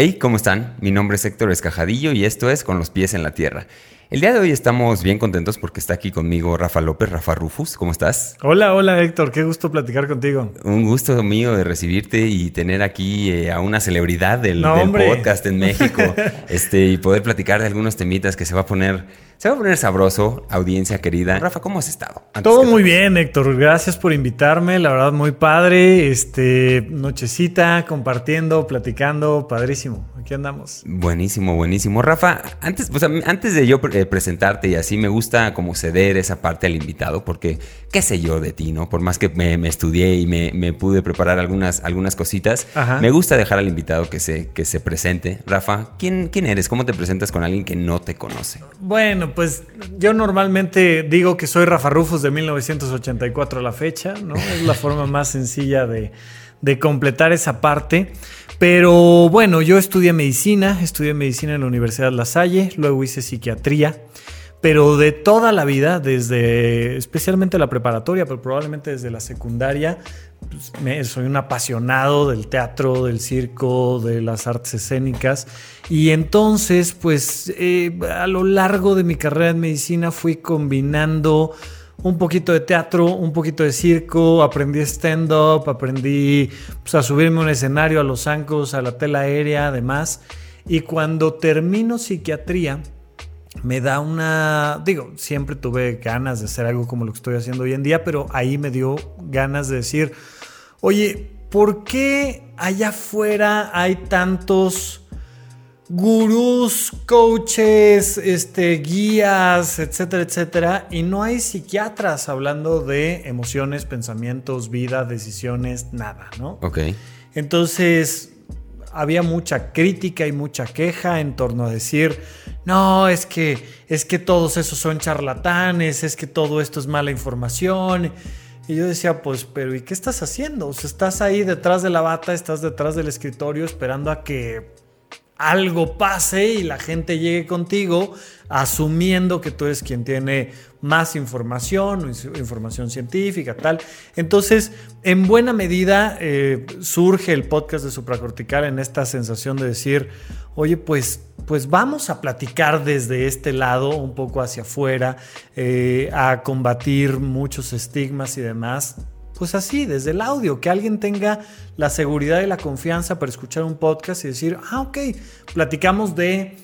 Hey, ¿cómo están? Mi nombre es Héctor Escajadillo y esto es Con los pies en la tierra. El día de hoy estamos bien contentos porque está aquí conmigo Rafa López, Rafa Rufus. ¿Cómo estás? Hola, hola Héctor, qué gusto platicar contigo. Un gusto mío de recibirte y tener aquí eh, a una celebridad del, del podcast en México este, y poder platicar de algunos temitas que se va a poner se va a poner sabroso, audiencia querida. Rafa, ¿cómo has estado? Todo muy bien, Héctor. Gracias por invitarme. La verdad, muy padre. Este, nochecita, compartiendo, platicando. Padrísimo. Aquí andamos. Buenísimo, buenísimo. Rafa, antes, pues, antes de yo eh, presentarte y así, me gusta como ceder esa parte al invitado, porque qué sé yo de ti, ¿no? Por más que me, estudié y me, pude preparar algunas, algunas cositas, me gusta dejar al invitado que se, que se presente. Rafa, ¿quién, ¿quién eres? ¿Cómo te presentas con alguien que no te conoce? Bueno, pues yo normalmente digo que soy Rafa Rufus de 1984 a la fecha, ¿no? Es la forma más sencilla de, completar esa parte. Pero bueno, yo estudié medicina, estudié medicina en la Universidad La Salle, luego hice psiquiatría, pero de toda la vida, desde especialmente la preparatoria, pero probablemente desde la secundaria, pues, soy un apasionado del teatro, del circo, de las artes escénicas. Y entonces, pues eh, a lo largo de mi carrera en medicina fui combinando un poquito de teatro, un poquito de circo, aprendí stand-up, aprendí pues, a subirme a un escenario, a los zancos, a la tela aérea, además. Y cuando termino psiquiatría, me da una, digo, siempre tuve ganas de hacer algo como lo que estoy haciendo hoy en día, pero ahí me dio ganas de decir, oye, ¿por qué allá afuera hay tantos gurús, coaches, este, guías, etcétera, etcétera, y no hay psiquiatras hablando de emociones, pensamientos, vida, decisiones, nada, ¿no? Ok. Entonces, había mucha crítica y mucha queja en torno a decir, no, es que, es que todos esos son charlatanes, es que todo esto es mala información. Y yo decía, pues, pero ¿y qué estás haciendo? O sea, estás ahí detrás de la bata, estás detrás del escritorio esperando a que algo pase y la gente llegue contigo asumiendo que tú eres quien tiene más información, información científica, tal. Entonces, en buena medida eh, surge el podcast de supracortical en esta sensación de decir, oye, pues, pues vamos a platicar desde este lado, un poco hacia afuera, eh, a combatir muchos estigmas y demás pues así, desde el audio, que alguien tenga la seguridad y la confianza para escuchar un podcast y decir, ah, ok, platicamos de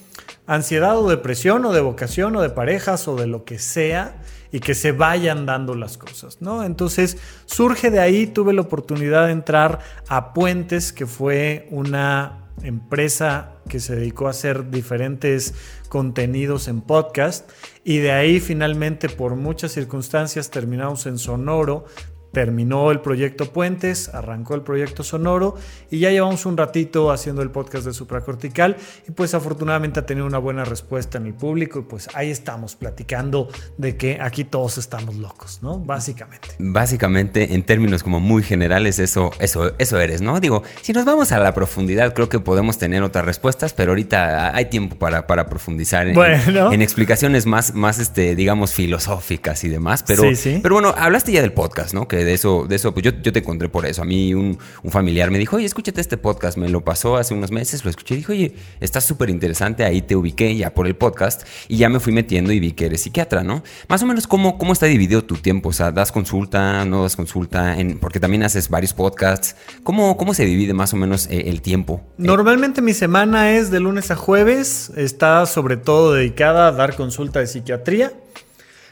ansiedad o depresión o de vocación o de parejas o de lo que sea y que se vayan dando las cosas, ¿no? Entonces surge de ahí, tuve la oportunidad de entrar a Puentes, que fue una empresa que se dedicó a hacer diferentes contenidos en podcast y de ahí finalmente por muchas circunstancias terminamos en Sonoro terminó el proyecto Puentes, arrancó el proyecto Sonoro y ya llevamos un ratito haciendo el podcast de Supracortical y pues afortunadamente ha tenido una buena respuesta en el público y pues ahí estamos platicando de que aquí todos estamos locos, ¿no? Básicamente. Básicamente, en términos como muy generales, eso, eso, eso eres, ¿no? Digo, si nos vamos a la profundidad, creo que podemos tener otras respuestas, pero ahorita hay tiempo para, para profundizar en, en, explicaciones más, más este, digamos, filosóficas y demás. Pero, pero bueno, hablaste ya del podcast, ¿no? Que de eso, de eso, pues yo, yo te encontré por eso. A mí un, familiar me dijo, oye, escúchate este podcast. Me lo pasó hace unos meses, lo escuché y dijo, oye, está súper interesante. Ahí te ubiqué ya por el podcast y ya me fui metiendo y vi que eres psiquiatra, ¿no? Más o menos, ¿cómo, cómo está dividido tu tiempo? O sea, ¿das consulta, no das consulta? En, porque también haces varios podcasts. ¿Cómo, cómo se divide más o menos eh, el tiempo? Normalmente mi semana es de lunes a jueves. Está sobre todo dedicada a dar consulta de psiquiatría.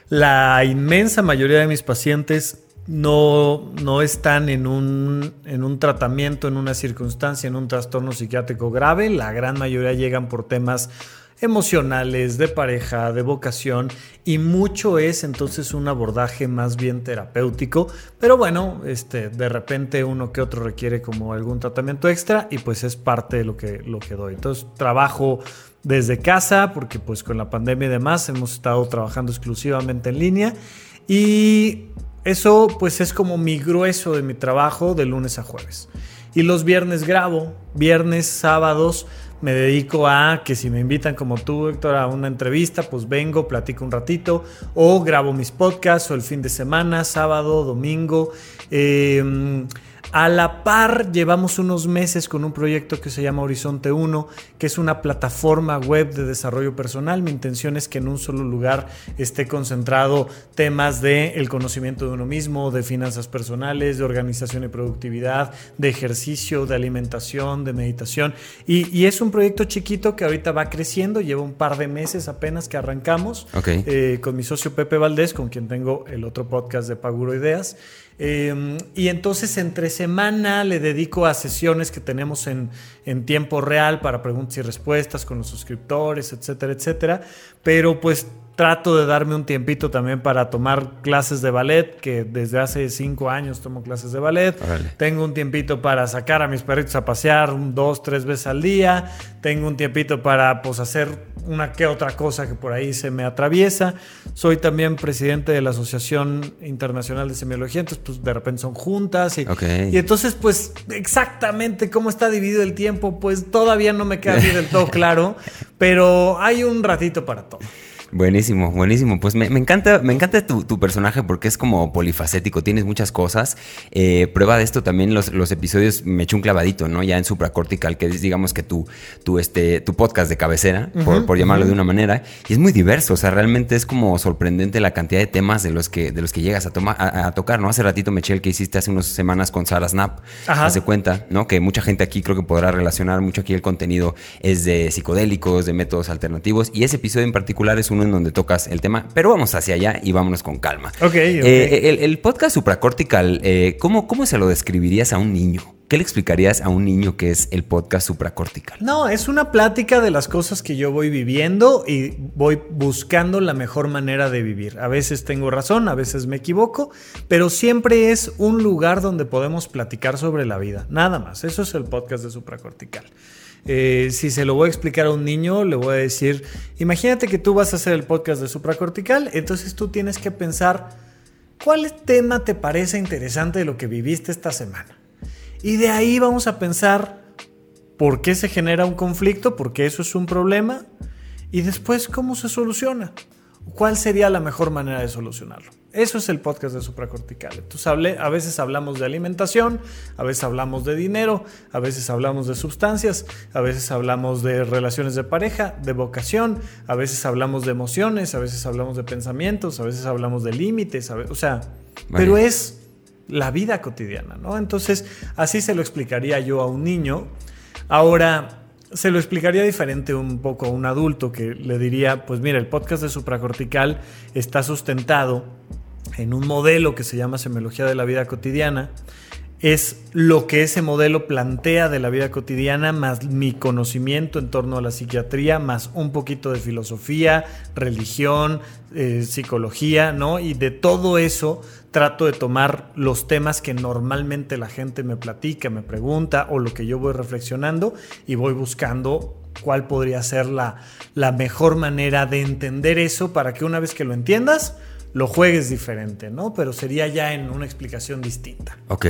La inmensa mayoría de mis pacientes no, no están en un, en un tratamiento, en una circunstancia, en un trastorno psiquiátrico grave. La gran mayoría llegan por temas emocionales, de pareja, de vocación y mucho es entonces un abordaje más bien terapéutico, pero bueno, este, de repente uno que otro requiere como algún tratamiento extra y pues es parte de lo que, lo que doy. Entonces trabajo desde casa porque pues con la pandemia y demás hemos estado trabajando exclusivamente en línea y eso pues es como mi grueso de mi trabajo de lunes a jueves. Y los viernes grabo, viernes, sábados me dedico a que si me invitan como tú, Héctor, a una entrevista, pues vengo, platico un ratito, o grabo mis podcasts, o el fin de semana, sábado, domingo. Em, A la par, llevamos unos meses con un proyecto que se llama Horizonte 1, que es una plataforma web de desarrollo personal. Mi intención es que en un solo lugar esté concentrado temas de el conocimiento de uno mismo, de finanzas personales, de organización y productividad, de ejercicio, de alimentación, de meditación. Y, es un proyecto chiquito que ahorita va creciendo, lleva un par de meses apenas que arrancamos eh, con mi socio Pepe Valdés, con quien tengo el otro podcast de Paguro Ideas. Em, y entonces entre semana le dedico a sesiones que tenemos en, en, tiempo real para preguntas y respuestas con los suscriptores, etcétera, etcétera. Pero pues trato de darme un tiempito también para tomar clases de ballet, que desde hace cinco años tomo clases de ballet. Tengo un tiempito para sacar a mis perritos a pasear dos, tres veces al día. Tengo un tiempito para pues, hacer una que otra cosa que por ahí se me atraviesa. Soy también presidente de la Asociación Internacional de Semiología, entonces pues de repente son juntas. Y, y entonces pues exactamente cómo está dividido el tiempo, pues todavía no me queda bien del todo claro, pero hay un ratito para todo. Buenísimo, buenísimo. Pues me, encanta, me encanta tu, personaje porque es como polifacético, tienes muchas cosas. Eh, prueba de esto también los, los, episodios me eché un clavadito, ¿no? Ya en supracortical, que es digamos que tu, tu, este, tu podcast de cabecera, por, llamarlo de una manera. Y es muy diverso, o sea, realmente es como sorprendente la cantidad de temas de los que, de los que llegas a, tomar, a, tocar, ¿no? Hace ratito me eché el que hiciste hace unas semanas con Sara Snap. Hace cuenta, ¿no? Que mucha gente aquí creo que podrá relacionar mucho aquí el contenido es de psicodélicos, de métodos alternativos. Y ese episodio en particular es uno en donde tocas el tema, pero vamos hacia allá y vámonos con calma. Ok, eh, el, podcast supracortical, eh, ¿cómo, ¿cómo se lo describirías a un niño? ¿Qué le explicarías a un niño que es el podcast supracortical? No, es una plática de las cosas que yo voy viviendo y voy buscando la mejor manera de vivir. A veces tengo razón, a veces me equivoco, pero siempre es un lugar donde podemos platicar sobre la vida. Nada más. Eso es el podcast de supracortical. Eh, si se lo voy a explicar a un niño, le voy a decir, imagínate que tú vas a hacer el podcast de supracortical, entonces tú tienes que pensar, ¿cuál tema te parece interesante de lo que viviste esta semana? Y de ahí vamos a pensar por qué se genera un conflicto, por qué eso es un problema, y después cómo se soluciona. ¿Cuál sería la mejor manera de solucionarlo? Eso es el podcast de supracortical. Entonces, a veces hablamos de alimentación, a veces hablamos de dinero, a veces hablamos de sustancias, a veces hablamos de relaciones de pareja, de vocación, a veces hablamos de emociones, a veces hablamos de pensamientos, a veces hablamos de límites, o sea, pero es la vida cotidiana, ¿no? Entonces, así se lo explicaría yo a un niño. Ahora, se lo explicaría diferente un poco a un adulto que le diría, pues mira, el podcast de supracortical está sustentado en un modelo que se llama semiología de la vida cotidiana. Es lo que ese modelo plantea de la vida cotidiana, más mi conocimiento en torno a la psiquiatría, más un poquito de filosofía, religión, eh, psicología, ¿no? Y de todo eso trato de tomar los temas que normalmente la gente me platica, me pregunta o lo que yo voy reflexionando y voy buscando cuál podría ser la, la mejor manera de entender eso para que una vez que lo entiendas, lo juegues diferente, ¿no? Pero sería ya en una explicación distinta. Ok.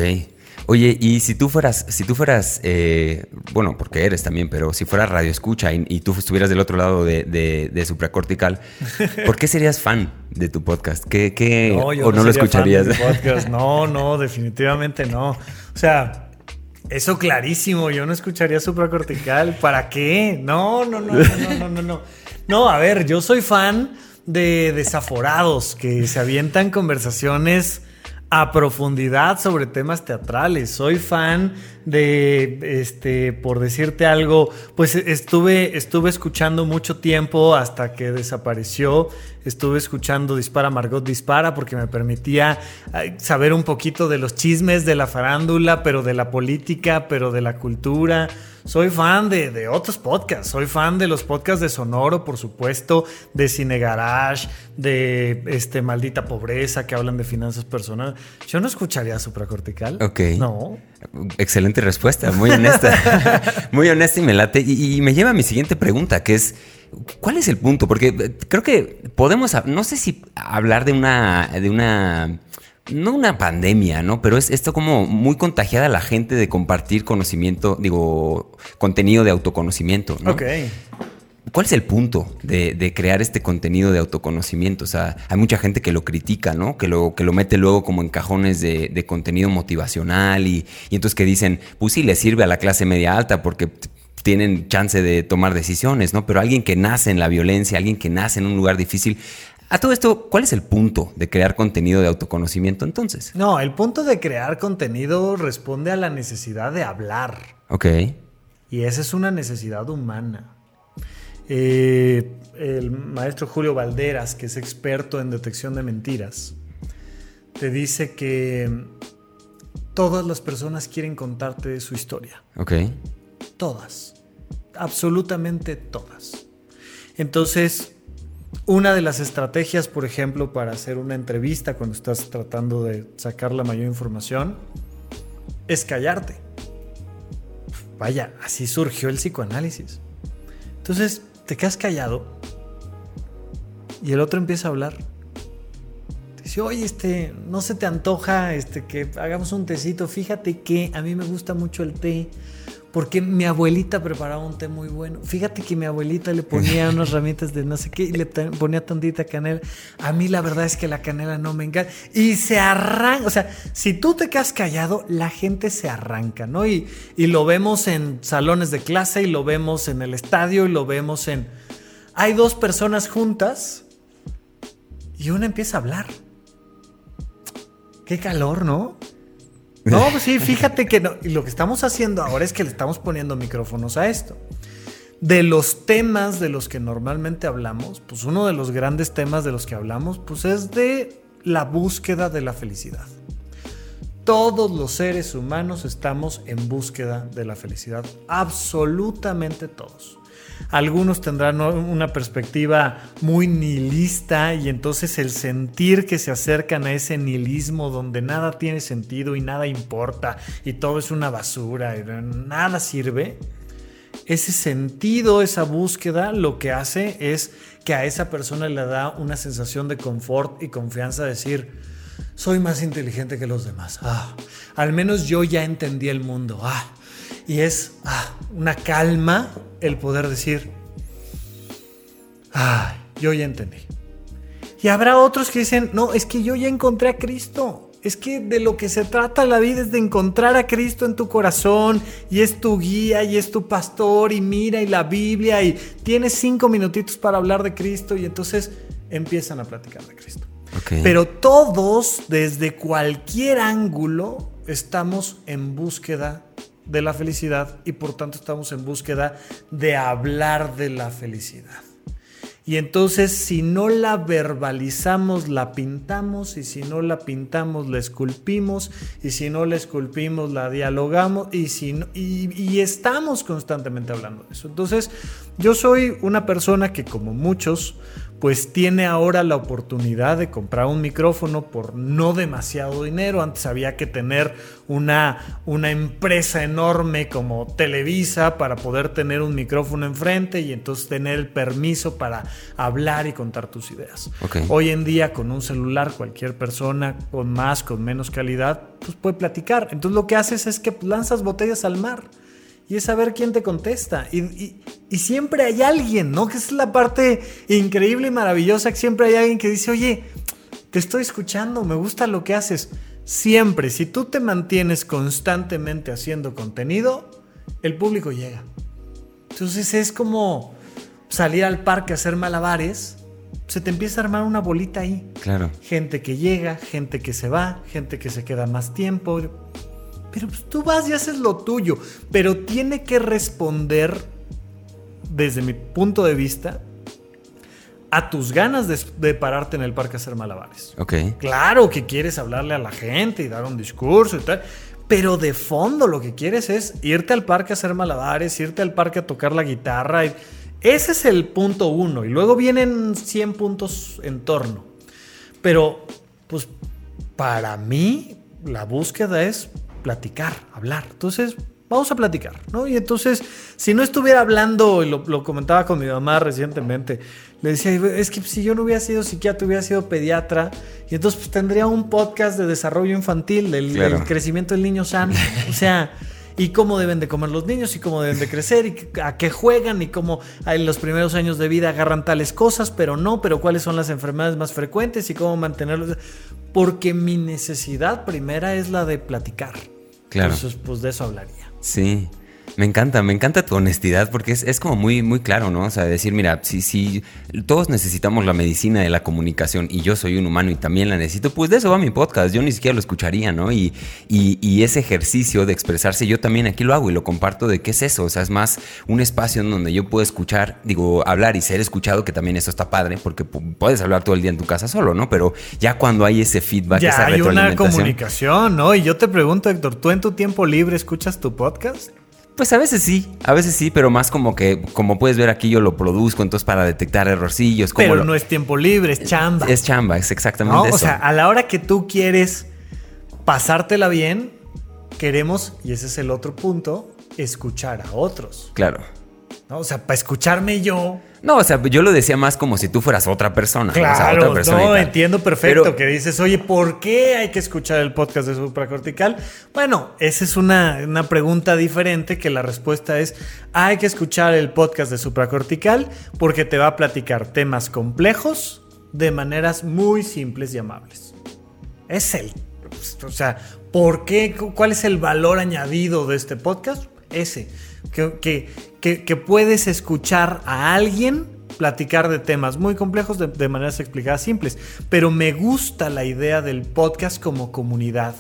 Oye, y si tú fueras, si tú fueras, eh, bueno, porque eres también, pero si fueras radio escucha y, tú estuvieras del otro lado de, de, supracortical, ¿por qué serías fan de tu podcast? ¿Qué, qué no, o no, lo escucharías? No, no, definitivamente no. O sea, eso clarísimo, yo no escucharía supracortical. ¿Para qué? No, no, no, no, no, no, no. No, a ver, yo soy fan de desaforados que se avientan conversaciones a profundidad sobre temas teatrales. Soy fan de, este, por decirte algo, pues estuve, estuve escuchando mucho tiempo hasta que desapareció. Estuve escuchando Dispara Margot Dispara porque me permitía saber un poquito de los chismes de la farándula, pero de la política, pero de la cultura. Soy fan de, otros podcasts, soy fan de los podcasts de Sonoro, por supuesto, de Cine Garage, de este Maldita Pobreza, que hablan de finanzas personales. Yo no escucharía Supracortical. Ok. No. Excelente respuesta, muy honesta. muy honesta y me late. Y, y me lleva a mi siguiente pregunta, que es... ¿Cuál es el punto? Porque creo que podemos, no sé si hablar de una, de una no una pandemia, ¿no? Pero es esto como muy contagiada a la gente de compartir conocimiento, digo, contenido de autoconocimiento, ¿no? Ok. ¿Cuál es el punto de, crear este contenido de autoconocimiento? O sea, hay mucha gente que lo critica, ¿no? Que lo, que lo mete luego como en cajones de, contenido motivacional y, y, entonces que dicen, pues sí, le sirve a la clase media alta porque tienen chance de tomar decisiones, ¿no? Pero alguien que nace en la violencia, alguien que nace en un lugar difícil, a todo esto, ¿cuál es el punto de crear contenido de autoconocimiento entonces? No, el punto de crear contenido responde a la necesidad de hablar. Ok. Y esa es una necesidad humana. Eh, el maestro Julio Valderas, que es experto en detección de mentiras, te dice que todas las personas quieren contarte su historia. Ok. Todas. Absolutamente todas. Entonces, una de las estrategias, por ejemplo, para hacer una entrevista cuando estás tratando de sacar la mayor información, es callarte. Vaya, así surgió el psicoanálisis. Entonces, te quedas callado y el otro empieza a hablar. dice, oye, este, no se te antoja este, que hagamos un tecito. Fíjate que a mí me gusta mucho el té porque mi abuelita preparaba un té muy bueno. Fíjate que mi abuelita le ponía unas ramitas de no sé qué y le ponía tantita canela. A mí la verdad es que la canela no me encanta. Y se arranca, o sea, si tú te quedas callado, la gente se arranca, ¿no? Y, y lo vemos en salones de clase y lo vemos en el estadio y lo vemos en... Hay dos personas juntas y una empieza a hablar. Qué calor, ¿no? No, pues sí, fíjate que no. Lo que estamos haciendo ahora es que le estamos poniendo micrófonos a esto. De los temas de los que normalmente hablamos, pues uno de los grandes temas de los que hablamos, pues es de la búsqueda de la felicidad. Todos los seres humanos estamos en búsqueda de la felicidad, absolutamente todos. Algunos tendrán una perspectiva muy nihilista y entonces el sentir que se acercan a ese nihilismo donde nada tiene sentido y nada importa y todo es una basura y nada sirve, ese sentido, esa búsqueda, lo que hace es que a esa persona le da una sensación de confort y confianza, decir, soy más inteligente que los demás. Ah, al menos yo ya entendí el mundo. Ah, y es ah, una calma el poder decir, ay, yo ya entendí. Y habrá otros que dicen, no, es que yo ya encontré a Cristo. Es que de lo que se trata la vida es de encontrar a Cristo en tu corazón y es tu guía y es tu pastor y mira y la Biblia y tienes cinco minutitos para hablar de Cristo y entonces empiezan a platicar de Cristo. Pero todos, desde cualquier ángulo, estamos en búsqueda de la felicidad y por tanto estamos en búsqueda de hablar de la felicidad. Y entonces si no la verbalizamos, la pintamos, y si no la pintamos, la esculpimos, y si no la esculpimos, la dialogamos, y, si y estamos constantemente hablando de eso. Entonces yo soy una persona que como muchos, pues tiene ahora la oportunidad de comprar un micrófono por no demasiado dinero. Antes había que tener una, una empresa enorme como Televisa para poder tener un micrófono enfrente y entonces tener el permiso para hablar y contar tus ideas. Hoy en día con un celular cualquier persona con más, con menos calidad, pues puede platicar. Entonces lo que haces es que lanzas botellas al mar y es saber quién te contesta. Y, siempre hay alguien, ¿no? Que es la parte increíble y maravillosa, que siempre hay alguien que dice, oye, te estoy escuchando, me gusta lo que haces. Siempre, si tú te mantienes constantemente haciendo contenido, el público llega. Entonces es como salir al parque a hacer malabares, se te empieza a armar una bolita ahí. Claro. Gente que llega, gente que se va, gente que se queda más tiempo. Pero pues, tú vas y haces lo tuyo. Pero tiene que responder, desde mi punto de vista, a tus ganas de, pararte en el parque a hacer malabares. Ok. Claro que quieres hablarle a la gente y dar un discurso y tal. Pero de fondo lo que quieres es irte al parque a hacer malabares, irte al parque a tocar la guitarra. ese es el punto uno. Y luego vienen 100 puntos en torno. Pero, pues, para mí, la búsqueda es platicar, hablar. Entonces, vamos a platicar, ¿no? Y entonces, si no estuviera hablando, y lo, comentaba con mi mamá recientemente, le decía, es que si yo no hubiera sido psiquiatra, hubiera sido pediatra, y entonces pues, tendría un podcast de desarrollo infantil, del, crecimiento del niño sano. O sea, y cómo deben de comer los niños y cómo deben de crecer y a qué juegan y cómo en los primeros años de vida agarran tales cosas, pero no, pero cuáles son las enfermedades más frecuentes y cómo mantenerlos. Porque mi necesidad primera es la de platicar. Claro. Entonces, pues de eso hablaría. Sí. Me encanta, me encanta tu honestidad porque es, como muy, muy claro, ¿no? O sea, decir, mira, si, si todos necesitamos la medicina de la comunicación y yo soy un humano y también la necesito, pues de eso va mi podcast, yo ni siquiera lo escucharía, ¿no? Y, y, ese ejercicio de expresarse, yo también aquí lo hago y lo comparto de qué es eso, o sea, es más un espacio en donde yo puedo escuchar, digo, hablar y ser escuchado, que también eso está padre, porque puedes hablar todo el día en tu casa solo, ¿no? Pero ya cuando hay ese feedback, ya hay una comunicación, ¿no? Y yo te pregunto, Héctor, ¿tú en tu tiempo libre escuchas tu podcast? Pues a veces sí, a veces sí, pero más como que, como puedes ver aquí, yo lo produzco, entonces para detectar errorcillos. pero no es tiempo libre, es chamba. Es chamba, es exactamente eso. O sea, a la hora que tú quieres pasártela bien, queremos, y ese es el otro punto, escuchar a otros. Claro. O sea, para escucharme yo, no, o sea, yo lo decía más como si tú fueras otra persona. Claro, no, entiendo perfecto que dices, oye, ¿por qué hay que escuchar el podcast de supracortical? Bueno, esa es una, una pregunta diferente que la respuesta es, hay que escuchar el podcast de supracortical porque te va a platicar temas complejos de maneras muy simples y amables. Es el, o sea, ¿por qué? ¿Cuál es el valor añadido de este podcast? Ese, que, puedes escuchar a alguien platicar de temas muy complejos de, de, maneras explicadas simples. Pero me gusta la idea del podcast como comunidad.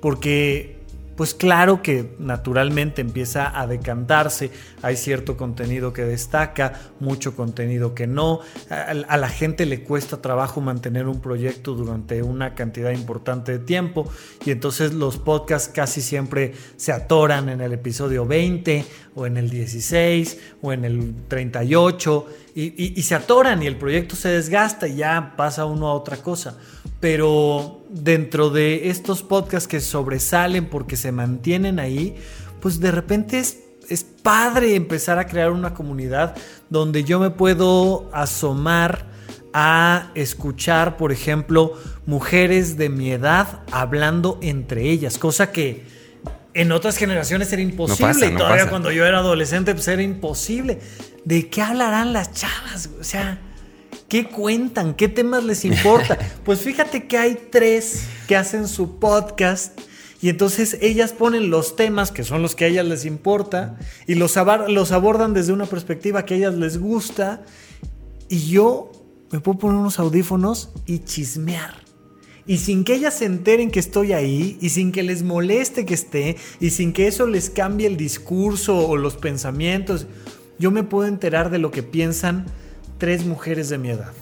Porque pues claro que naturalmente empieza a decantarse, hay cierto contenido que destaca, mucho contenido que no, a, la gente le cuesta trabajo mantener un proyecto durante una cantidad importante de tiempo. Y entonces los podcasts casi siempre se atoran en el episodio 20 o en el 16 o en el 38 y, y se atoran y el proyecto se desgasta y ya pasa uno a otra cosa. Pero dentro de estos podcasts que sobresalen porque se mantienen ahí, pues de repente es, padre empezar a crear una comunidad donde yo me puedo asomar a escuchar, por ejemplo, mujeres de mi edad hablando entre ellas, cosa que en otras generaciones era imposible. y todavía cuando yo era adolescente, pues era imposible. ¿De qué hablarán las chavas? O sea, ¿Qué cuentan? ¿Qué temas les importa? Pues fíjate que hay tres que hacen su podcast y entonces ellas ponen los temas que son los que a ellas les importa y los, los abordan desde una perspectiva que a ellas les gusta y yo me puedo poner unos audífonos y chismear. Y sin que ellas se enteren que estoy ahí, y sin que les moleste que esté, y sin que eso les cambie el discurso o los pensamientos, yo me puedo enterar de lo que piensan tres mujeres de mi edad.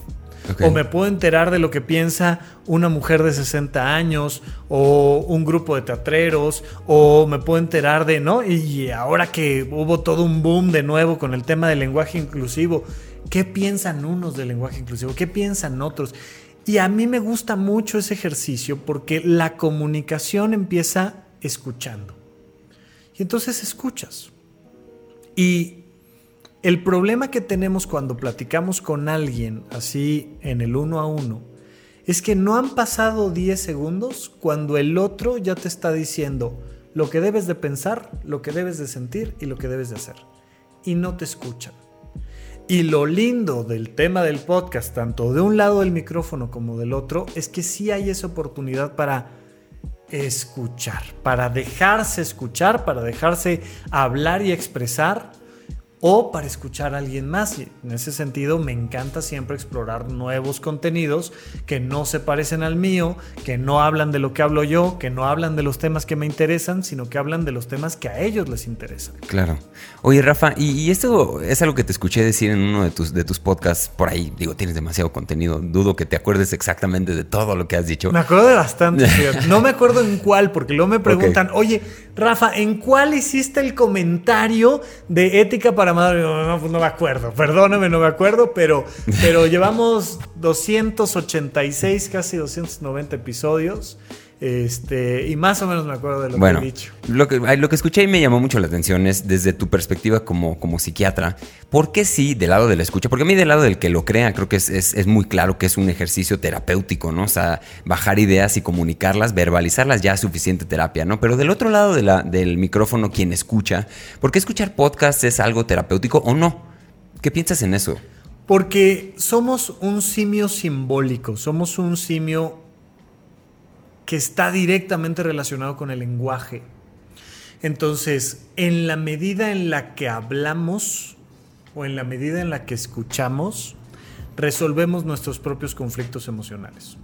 O me puedo enterar de lo que piensa una mujer de 60 años o un grupo de teatreros o me puedo enterar de, ¿no? Y ahora que hubo todo un boom de nuevo con el tema del lenguaje inclusivo, ¿qué piensan unos del lenguaje inclusivo? ¿Qué piensan otros? Y a mí me gusta mucho ese ejercicio porque la comunicación empieza escuchando. Y entonces escuchas. Y el problema que tenemos cuando platicamos con alguien así en el uno a uno es que no han pasado 10 segundos cuando el otro ya te está diciendo lo que debes de pensar, lo que debes de sentir y lo que debes de hacer. Y no te escuchan. Y lo lindo del tema del podcast, tanto de un lado del micrófono como del otro, es que sí hay esa oportunidad para escuchar, para dejarse escuchar, para dejarse hablar y expresar o para escuchar a alguien más. Y en ese sentido me encanta siempre explorar nuevos contenidos que no se parecen al mío, que no hablan de lo que hablo yo, que no hablan de los temas que me interesan, sino que hablan de los temas que a ellos les interesan. Claro. Oye, Rafa, y, esto es algo que te escuché decir en uno de tus, de tus podcasts por ahí. Digo, tienes demasiado contenido. Dudo que te acuerdes exactamente de todo lo que has dicho. Me acuerdo de bastante. no me acuerdo en cuál, porque luego me preguntan, oye, Rafa, ¿en cuál hiciste el comentario de ética para madre? No, pues no, me acuerdo, perdóname, no me acuerdo, pero, pero llevamos 286, casi 290 episodios. Este, y más o menos me acuerdo de lo que he dicho. Lo que, lo que escuché y me llamó mucho la atención es desde tu perspectiva como, como psiquiatra, ¿por qué sí del lado de la escucha? Porque a mí del lado del que lo crea creo que es, es, muy claro que es un ejercicio terapéutico, ¿no? O sea, bajar ideas y comunicarlas, verbalizarlas ya es suficiente terapia, ¿no? Pero del otro lado de la, del micrófono, quien escucha, ¿por qué escuchar podcast es algo terapéutico o no? ¿Qué piensas en eso? Porque somos un simio simbólico, somos un simio que está directamente relacionado con el lenguaje. Entonces, en la medida en la que hablamos o en la medida en la que escuchamos, resolvemos nuestros propios conflictos emocionales.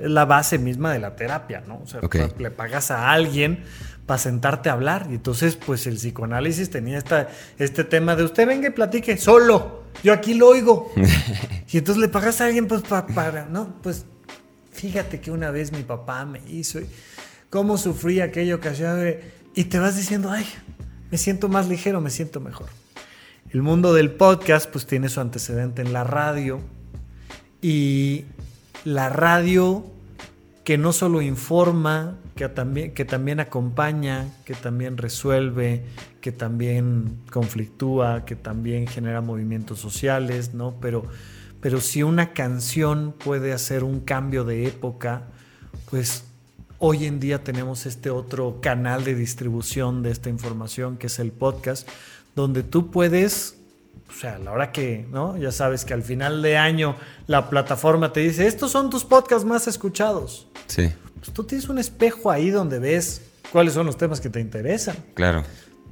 Es la base misma de la terapia, ¿no? O sea, le pagas a alguien para sentarte a hablar. Y entonces, pues el psicoanálisis tenía esta, este tema de usted venga y platique solo. Yo aquí lo oigo. y entonces le pagas a alguien, pues para, ¿no? Pues fíjate que una vez mi papá me hizo, cómo sufrí aquella ocasión, y te vas diciendo, ay, me siento más ligero, me siento mejor. El mundo del podcast pues tiene su antecedente en la radio y la radio que no solo informa, que también, que también acompaña, que también resuelve, que también conflictúa, que también genera movimientos sociales, ¿no? Pero pero si una canción puede hacer un cambio de época, pues hoy en día tenemos este otro canal de distribución de esta información que es el podcast, donde tú puedes, o sea, a la hora que, ¿no? Ya sabes que al final de año la plataforma te dice, estos son tus podcasts más escuchados. Sí. Pues tú tienes un espejo ahí donde ves cuáles son los temas que te interesan. Claro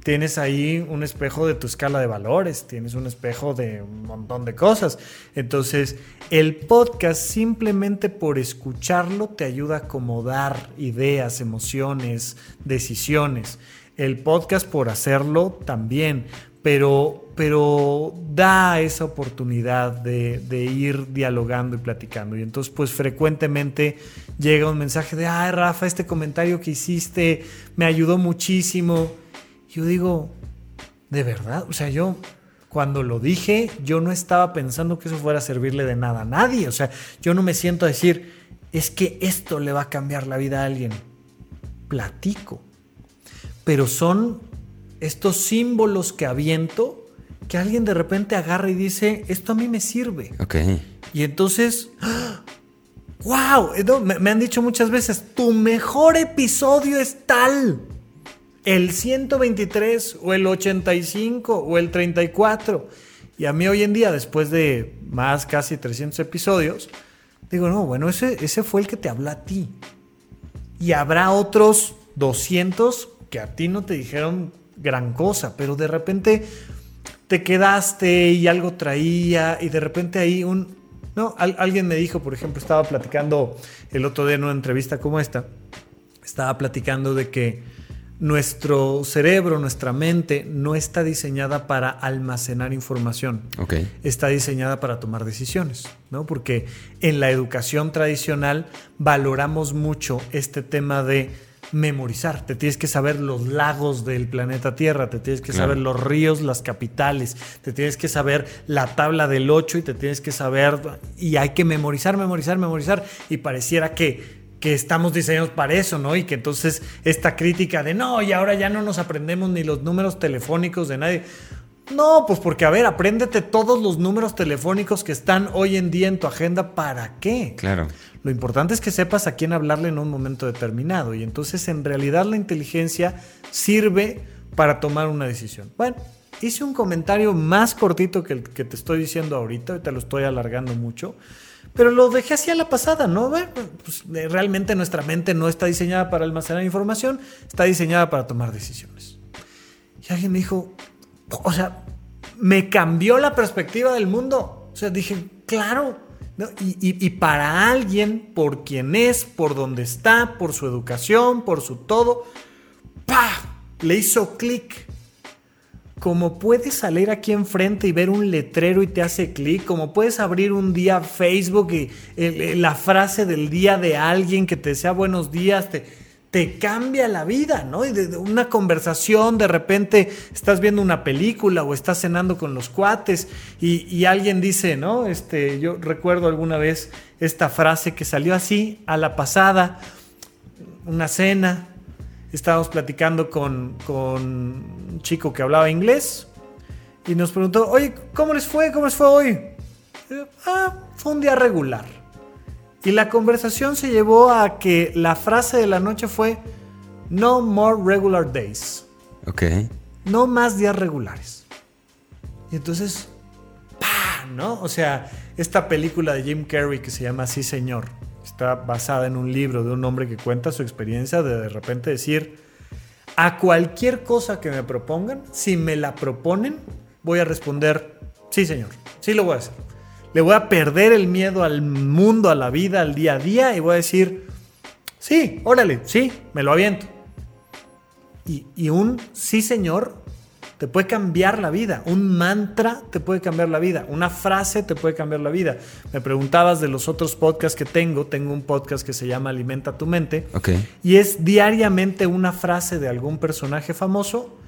tienes ahí un espejo de tu escala de valores, tienes un espejo de un montón de cosas. Entonces, el podcast simplemente por escucharlo te ayuda a acomodar ideas, emociones, decisiones. El podcast por hacerlo también, pero, pero da esa oportunidad de, de, ir dialogando y platicando. Y entonces, pues frecuentemente llega un mensaje de, ay, Rafa, este comentario que hiciste me ayudó muchísimo yo digo, ¿de verdad? O sea, yo cuando lo dije, yo no estaba pensando que eso fuera a servirle de nada a nadie. O sea, yo no me siento a decir, es que esto le va a cambiar la vida a alguien. Platico. Pero son estos símbolos que aviento que alguien de repente agarra y dice, esto a mí me sirve. Ok. Y entonces, ¡wow! Me han dicho muchas veces, tu mejor episodio es tal el 123 o el 85 o el 34. Y a mí hoy en día, después de más casi 300 episodios, digo, no, bueno, ese, ese fue el que te habla a ti. Y habrá otros 200 que a ti no te dijeron gran cosa, pero de repente te quedaste y algo traía y de repente ahí un... No, alguien me dijo, por ejemplo, estaba platicando el otro día en una entrevista como esta, estaba platicando de que nuestro cerebro, nuestra mente, no está diseñada para almacenar información. Está diseñada para tomar decisiones, ¿no? Porque en la educación tradicional valoramos mucho este tema de memorizar. Te tienes que saber los lagos del planeta Tierra, te tienes que saber los ríos, las capitales, te tienes que saber la tabla del 8 y te tienes que saber y hay que memorizar, memorizar, memorizar y pareciera que que estamos diseñados para eso, ¿no? Y que entonces esta crítica de no, y ahora ya no nos aprendemos ni los números telefónicos de nadie. No, pues porque a ver, apréndete todos los números telefónicos que están hoy en día en tu agenda, ¿para qué? Claro. Lo importante es que sepas a quién hablarle en un momento determinado y entonces en realidad la inteligencia sirve para tomar una decisión. Bueno, hice un comentario más cortito que el que te estoy diciendo ahorita, te lo estoy alargando mucho. Pero lo dejé así a la pasada, ¿no? Pues, realmente nuestra mente no está diseñada para almacenar información, está diseñada para tomar decisiones. Y alguien me dijo, o sea, me cambió la perspectiva del mundo. O sea, dije, claro. Y, y, para alguien, por quien es, por donde está, por su educación, por su todo, ¡pah! Le hizo clic como puedes salir aquí enfrente y ver un letrero y te hace clic, como puedes abrir un día Facebook y la frase del día de alguien que te desea buenos días, te, te cambia la vida, ¿no? Y de, una conversación, de repente estás viendo una película o estás cenando con los cuates y, y, alguien dice, ¿no? Este, yo recuerdo alguna vez esta frase que salió así a la pasada una cena, estábamos platicando con, con un chico que hablaba inglés y nos preguntó, oye, ¿cómo les fue? ¿Cómo les fue hoy? ah, fue un día regular. Y la conversación se llevó a que la frase de la noche fue, no more regular days. Ok. No más días regulares. Y entonces, ¡pah! ¿No? O sea, esta película de Jim Carrey que se llama Sí, señor está basada en un libro de un hombre que cuenta su experiencia de de repente decir, a cualquier cosa que me propongan, si me la proponen, voy a responder, sí señor, sí lo voy a hacer. Le voy a perder el miedo al mundo, a la vida, al día a día y voy a decir, sí, órale, sí, me lo aviento. Y, y un sí señor te puede cambiar la vida. Un mantra te puede cambiar la vida. Una frase te puede cambiar la vida. Me preguntabas de los otros podcasts que tengo. Tengo un podcast que se llama Alimenta tu mente. Y es diariamente una frase de algún personaje famoso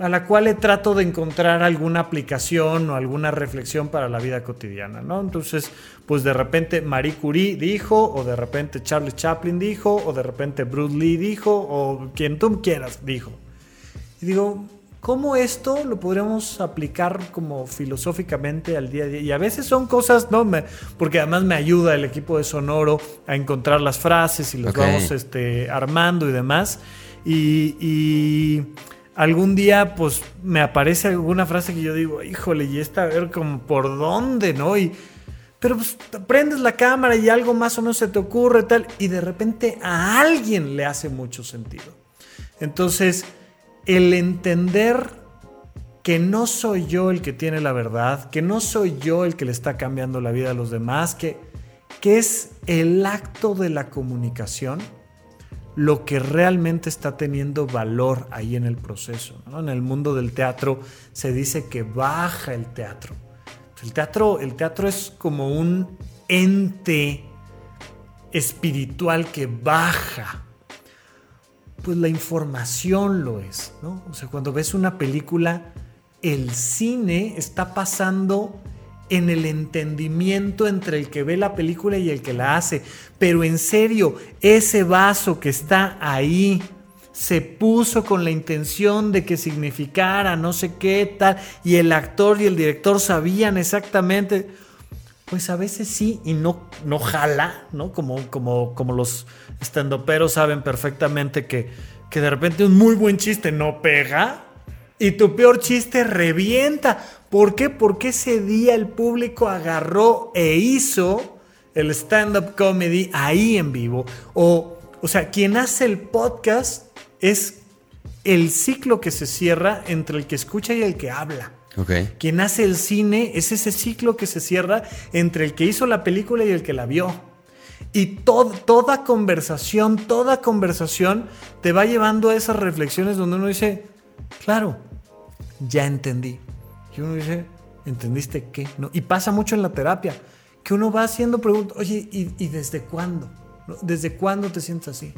a la cual le trato de encontrar alguna aplicación o alguna reflexión para la vida cotidiana, ¿no? Entonces, pues de repente Marie Curie dijo, o de repente Charlie Chaplin dijo, o de repente Bruce Lee dijo, o quien tú quieras dijo. Y digo, ¿Cómo esto lo podríamos aplicar como filosóficamente al día a día? Y a veces son cosas, ¿no? porque además me ayuda el equipo de Sonoro a encontrar las frases y los vamos este, armando y demás. Y, algún día, pues me aparece alguna frase que yo digo, híjole, y esta, a ver, como por dónde, ¿no? Y, pero pues prendes la cámara y algo más o menos se te ocurre, tal, y de repente a alguien le hace mucho sentido. Entonces el entender que no soy yo el que tiene la verdad, que no soy yo el que le está cambiando la vida a los demás, que, que es el acto de la comunicación lo que realmente está teniendo valor ahí en el proceso. En el mundo del teatro se dice que baja el teatro. El teatro, el teatro es como un ente espiritual que baja pues la información lo es, ¿no? O sea, cuando ves una película, el cine está pasando en el entendimiento entre el que ve la película y el que la hace. Pero en serio, ese vaso que está ahí se puso con la intención de que significara no sé qué tal, y el actor y el director sabían exactamente. Pues a veces sí y no, no jala, ¿no? Como, como, como los estandoperos saben perfectamente que, que de repente un muy buen chiste no pega y tu peor chiste revienta. ¿Por qué? Porque ese día el público agarró e hizo el stand-up comedy ahí en vivo. O, o sea, quien hace el podcast es el ciclo que se cierra entre el que escucha y el que habla. Okay. Quien hace el cine es ese ciclo que se cierra entre el que hizo la película y el que la vio. Y toda conversación, toda conversación te va llevando a esas reflexiones donde uno dice, claro, ya entendí. Y uno dice, ¿entendiste qué? No. Y pasa mucho en la terapia, que uno va haciendo preguntas, oye, ¿y, desde cuándo? ¿Desde cuándo te sientes así?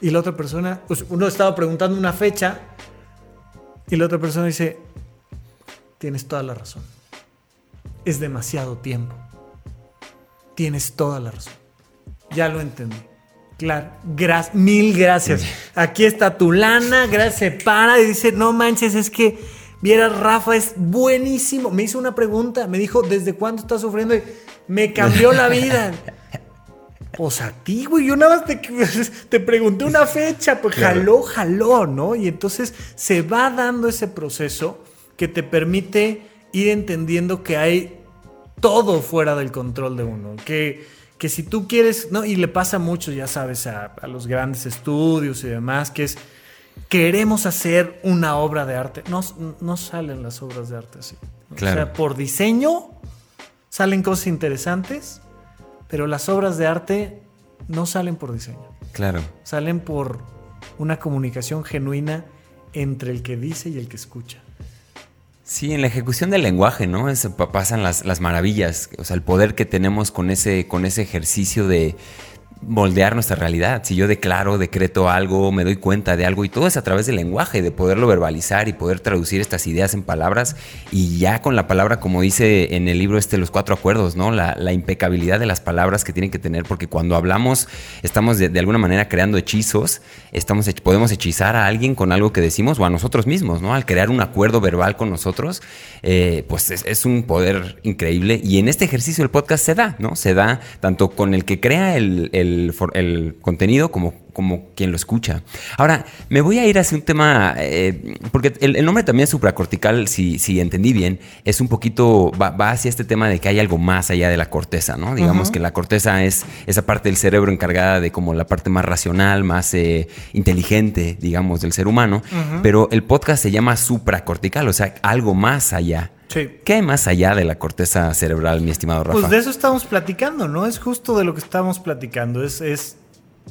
Y la otra persona, pues uno estaba preguntando una fecha y la otra persona dice, tienes toda la razón. Es demasiado tiempo. Tienes toda la razón. Ya lo entendí. Claro, mil gracias. Aquí está tu lana, gracias, se para y dice, no manches, es que, vieras, Rafa es buenísimo. Me hizo una pregunta, me dijo, ¿desde cuándo estás sufriendo? Y me cambió la vida. Pues a ti, güey, yo nada más te, pregunté una fecha, pues jaló, jaló, ¿no? Y entonces se va dando ese proceso que te permite ir entendiendo que hay todo fuera del control de uno, que que si tú quieres, ¿no? Y le pasa mucho, ya sabes, a, los grandes estudios y demás, que es, queremos hacer una obra de arte. No, no salen las obras de arte así. O sea, por diseño salen cosas interesantes, pero las obras de arte no salen por diseño. Claro. Salen por una comunicación genuina entre el que dice y el que escucha. Sí, en la ejecución del lenguaje, ¿no? pasan las, maravillas, o sea, el poder que tenemos con ese, con ese ejercicio de, moldear nuestra realidad. Si yo declaro, decreto algo, me doy cuenta de algo y todo es a través del lenguaje, de poderlo verbalizar y poder traducir estas ideas en palabras y ya con la palabra, como dice en el libro este Los Cuatro Acuerdos, ¿no? La, impecabilidad de las palabras que tienen que tener, porque cuando hablamos estamos de, alguna manera creando hechizos, estamos, podemos hechizar a alguien con algo que decimos o a nosotros mismos, ¿no? Al crear un acuerdo verbal con nosotros, eh, pues es, un poder increíble y en este ejercicio el podcast se da, ¿no? Se da tanto con el que crea el el, contenido como, como quien lo escucha. Ahora, me voy a ir hacia un tema, eh, porque el, nombre también supracortical, si, si entendí bien, es un poquito, va, hacia este tema de que hay algo más allá de la corteza, ¿no? Digamos que la corteza es esa parte del cerebro encargada de como la parte más racional, más eh, inteligente, digamos, del ser humano, pero el podcast se llama supracortical, o sea, algo más allá. ¿Qué hay más allá de la corteza cerebral, mi estimado Rafa? Pues de eso estamos platicando, ¿no? Es justo de lo que estamos platicando. Es, es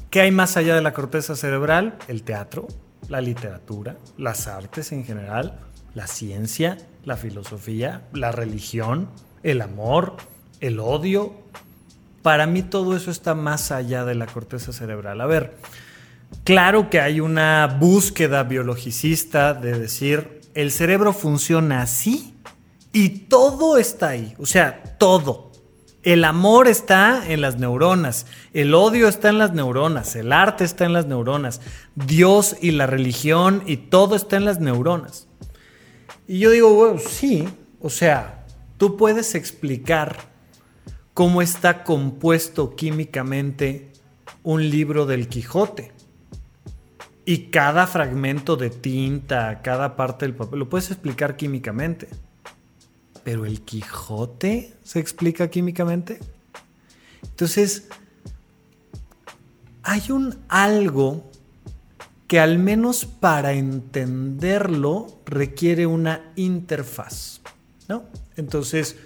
¿qué hay más allá de la corteza cerebral? El teatro, la literatura, las artes en general, la ciencia, la filosofía, la religión, el amor, el odio. Para mí todo eso está más allá de la corteza cerebral. A ver, claro que hay una búsqueda biologicista de decir, el cerebro funciona así y todo está ahí, o sea, todo. El amor está en las neuronas, el odio está en las neuronas, el arte está en las neuronas, Dios y la religión y todo está en las neuronas. Y yo digo, bueno, sí, o sea, tú puedes explicar cómo está compuesto químicamente un libro del Quijote. Y cada fragmento de tinta, cada parte del papel, lo puedes explicar químicamente. Pero el Quijote se explica químicamente. Entonces, hay un algo que al menos para entenderlo requiere una interfaz, ¿no? Entonces,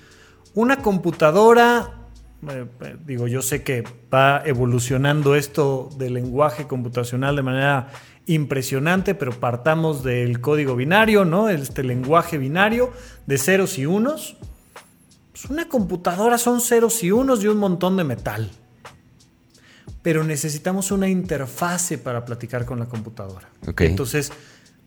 una computadora, eh, eh, digo, yo sé que va evolucionando esto del lenguaje computacional de manera impresionante, pero partamos del código binario, ¿no? Este lenguaje binario de ceros y unos. Pues una computadora son ceros y unos y un montón de metal. Pero necesitamos una interfase para platicar con la computadora. Entonces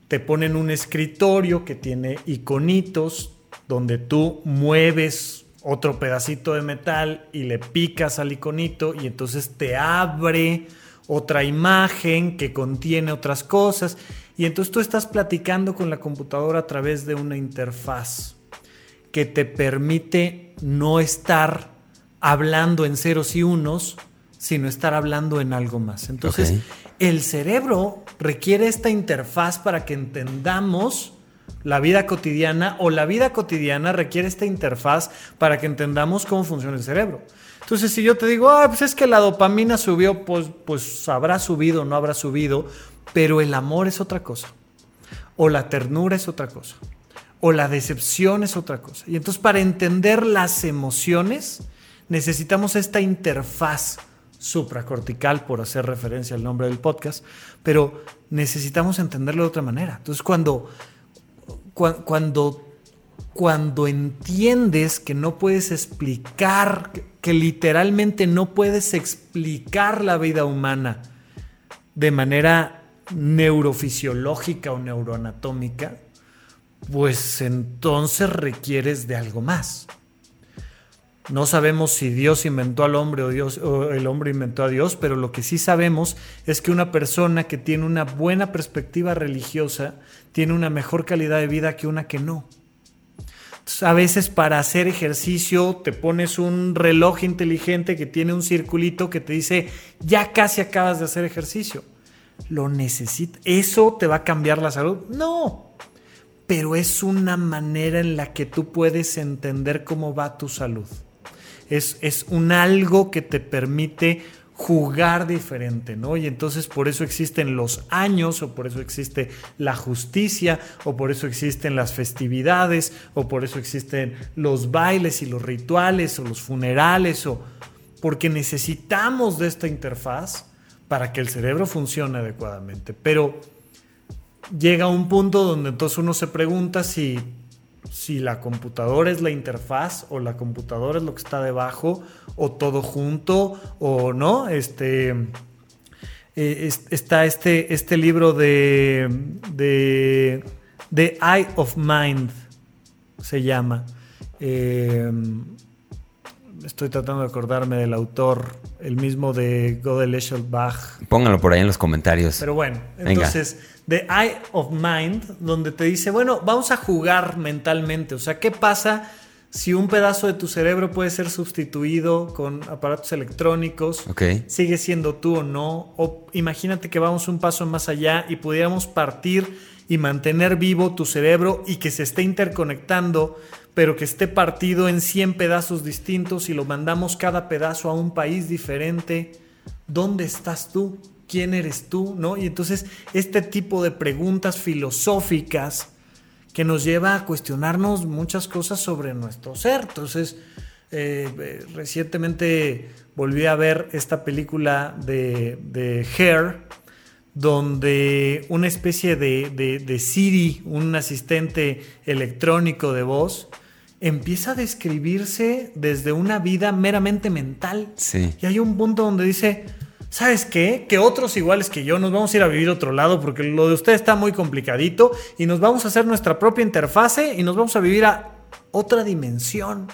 te ponen un escritorio que tiene iconitos donde tú mueves otro pedacito de metal y le picas al iconito y entonces te abre otra imagen que contiene otras cosas. Y entonces tú estás platicando con la computadora a través de una interfaz que te permite no estar hablando en ceros y unos, sino estar hablando en algo más. Entonces, el cerebro requiere esta interfaz para que entendamos la vida cotidiana o la vida cotidiana requiere esta interfaz para que entendamos cómo funciona el cerebro. Entonces, si yo te digo, ah, pues es que la dopamina subió, pues, pues habrá subido, no habrá subido, pero el amor es otra cosa. O la ternura es otra cosa. O la decepción es otra cosa. Y entonces, para entender las emociones, necesitamos esta interfaz supracortical, por hacer referencia al nombre del podcast, pero necesitamos entenderlo de otra manera. Entonces, cuando, cuando cuando entiendes que no puedes explicar, que literalmente no puedes explicar la vida humana de manera neurofisiológica o neuroanatómica, pues entonces requieres de algo más. No sabemos si Dios inventó al hombre o, Dios, o el hombre inventó a Dios, pero lo que sí sabemos es que una persona que tiene una buena perspectiva religiosa tiene una mejor calidad de vida que una que no a veces para hacer ejercicio te pones un reloj inteligente que tiene un circulito que te dice, ya casi acabas de hacer ejercicio. ¿Lo necesitas? ¿Eso te va a cambiar la salud? No. Pero es una manera en la que tú puedes entender cómo va tu salud. Es, es un algo que te permite jugar diferente, ¿no? Y entonces por eso existen los años, o por eso existe la justicia, o por eso existen las festividades, o por eso existen los bailes y los rituales, o los funerales, o porque necesitamos de esta interfaz para que el cerebro funcione adecuadamente. Pero llega un punto donde entonces uno se pregunta si si la computadora es la interfaz o la computadora es lo que está debajo o todo junto o no. Este, eh, está este, este libro de, de The Eye of Mind, se llama. Eh, estoy tratando de acordarme del autor, el mismo de Godel Bach. Pónganlo por ahí en los comentarios. Pero bueno, entonces, The Eye of Mind, donde te dice, bueno, vamos a jugar mentalmente. O sea, ¿qué pasa si un pedazo de tu cerebro puede ser sustituido con aparatos electrónicos? ¿Sigue siendo tú o no? O imagínate que vamos un paso más allá y pudiéramos partir y mantener vivo tu cerebro y que se esté interconectando pero que esté partido en 100 pedazos distintos y lo mandamos cada pedazo a un país diferente, ¿dónde estás tú? ¿Quién eres tú? ¿No? Y entonces este tipo de preguntas filosóficas que nos lleva a cuestionarnos muchas cosas sobre nuestro ser. Entonces, eh, eh, recientemente volví a ver esta película de, de Hair, donde una especie de, de, de Siri, un asistente electrónico de voz, empieza a describirse desde una vida meramente mental. Sí. Y hay un punto donde dice, ¿sabes qué? Que otros iguales que yo nos vamos a ir a vivir a otro lado porque lo de usted está muy complicadito y nos vamos a hacer nuestra propia interfase y nos vamos a vivir a otra dimensión.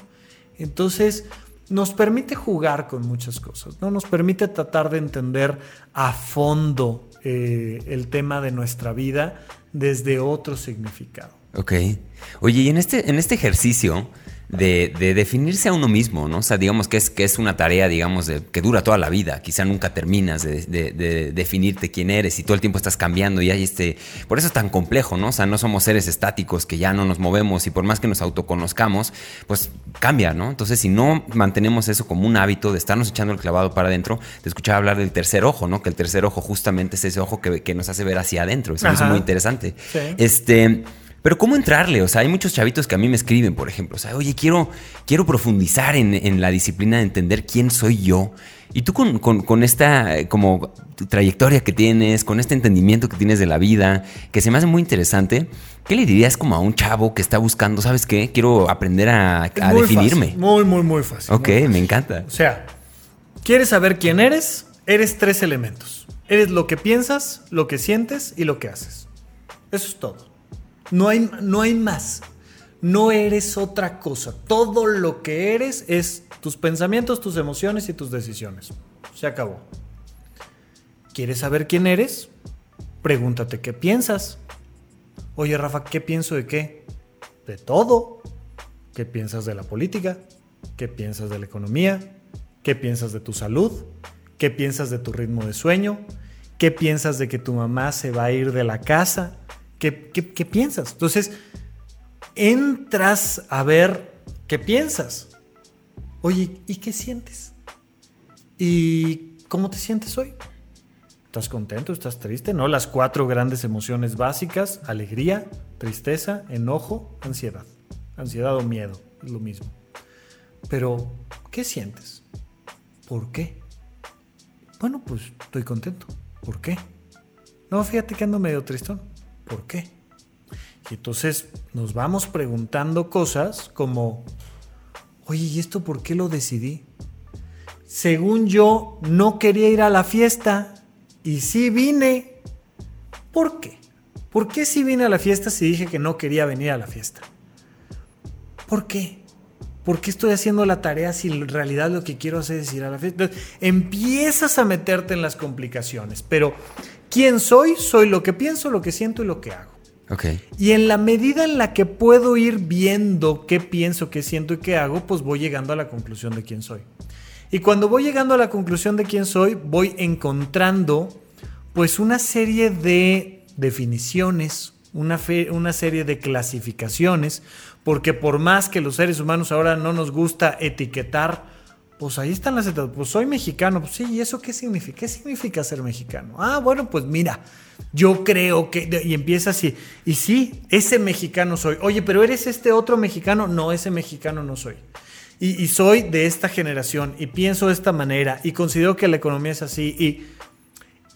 Entonces, nos permite jugar con muchas cosas, ¿no? Nos permite tratar de entender a fondo eh, el tema de nuestra vida desde otro significado. Ok. Oye, y en este, en este ejercicio de, definirse a uno mismo, ¿no? O sea, digamos que es, que es una tarea, digamos, de, que dura toda la vida. Quizá nunca terminas de, definirte quién eres y todo el tiempo estás cambiando y hay este... Por eso es tan complejo, ¿no? O sea, no somos seres estáticos que ya no nos movemos y por más que nos autoconozcamos, pues cambia, ¿no? Entonces, si no mantenemos eso como un hábito de estarnos echando el clavado para adentro, te escuchaba hablar del tercer ojo, ¿no? Que el tercer ojo justamente es ese ojo que, nos hace ver hacia adentro. Eso es muy interesante. Sí. Este... Pero ¿cómo entrarle? O sea, hay muchos chavitos que a mí me escriben, por ejemplo. O sea, oye, quiero, quiero profundizar en, la disciplina de entender quién soy yo. Y tú con, esta eh, como trayectoria que tienes, con este entendimiento que tienes de la vida, que se me hace muy interesante, ¿qué le dirías como a un chavo que está buscando, ¿sabes qué? Quiero aprender a, definirme. Muy, muy, muy fácil. Ok, me encanta. O sea, ¿quieres saber quién eres? Eres tres elementos. Eres lo que piensas, lo que sientes y lo que haces. Eso es todo. No hay, no hay más. No eres otra cosa. Todo lo que eres es tus pensamientos, tus emociones y tus decisiones. Se acabó. ¿Quieres saber quién eres? Pregúntate qué piensas. Oye, Rafa, ¿qué pienso de qué? De todo. ¿Qué piensas de la política? ¿Qué piensas de la economía? ¿Qué piensas de tu salud? ¿Qué piensas de tu ritmo de sueño? ¿Qué piensas de que tu mamá se va a ir de la casa? ¿Qué, piensas? Entonces, entras a ver qué piensas. Oye, ¿y qué sientes? ¿Y cómo te sientes hoy? ¿Estás contento? ¿Estás triste? ¿No? Las cuatro grandes emociones básicas, alegría, tristeza, enojo, ansiedad. Ansiedad o miedo, es lo mismo. Pero, ¿qué sientes? ¿Por qué? Bueno, pues estoy contento. ¿Por qué? No, fíjate que ando medio tristón. ¿Por qué? Y entonces nos vamos preguntando cosas como, oye, ¿y esto por qué lo decidí? Según yo, no quería ir a la fiesta y sí vine. ¿Por qué? ¿Por qué sí vine a la fiesta si dije que no quería venir a la fiesta? ¿Por qué? ¿Por qué estoy haciendo la tarea si en realidad lo que quiero hacer es ir a la fiesta? empiezas a meterte en las complicaciones, pero quién soy, soy lo que pienso, lo que siento y lo que hago. Okay. Y en la medida en la que puedo ir viendo qué pienso, qué siento y qué hago, pues voy llegando a la conclusión de quién soy. Y cuando voy llegando a la conclusión de quién soy, voy encontrando pues una serie de definiciones, una, una serie de clasificaciones, porque por más que los seres humanos ahora no nos gusta etiquetar, pues ahí están las etapas. Pues soy mexicano. Pues sí, ¿y eso qué significa? ¿Qué significa ser mexicano? Ah, bueno, pues mira, yo creo que. Y empieza así. Y sí, ese mexicano soy. Oye, pero eres este otro mexicano. No, ese mexicano no soy. Y, soy de esta generación. Y pienso de esta manera. Y considero que la economía es así. Y,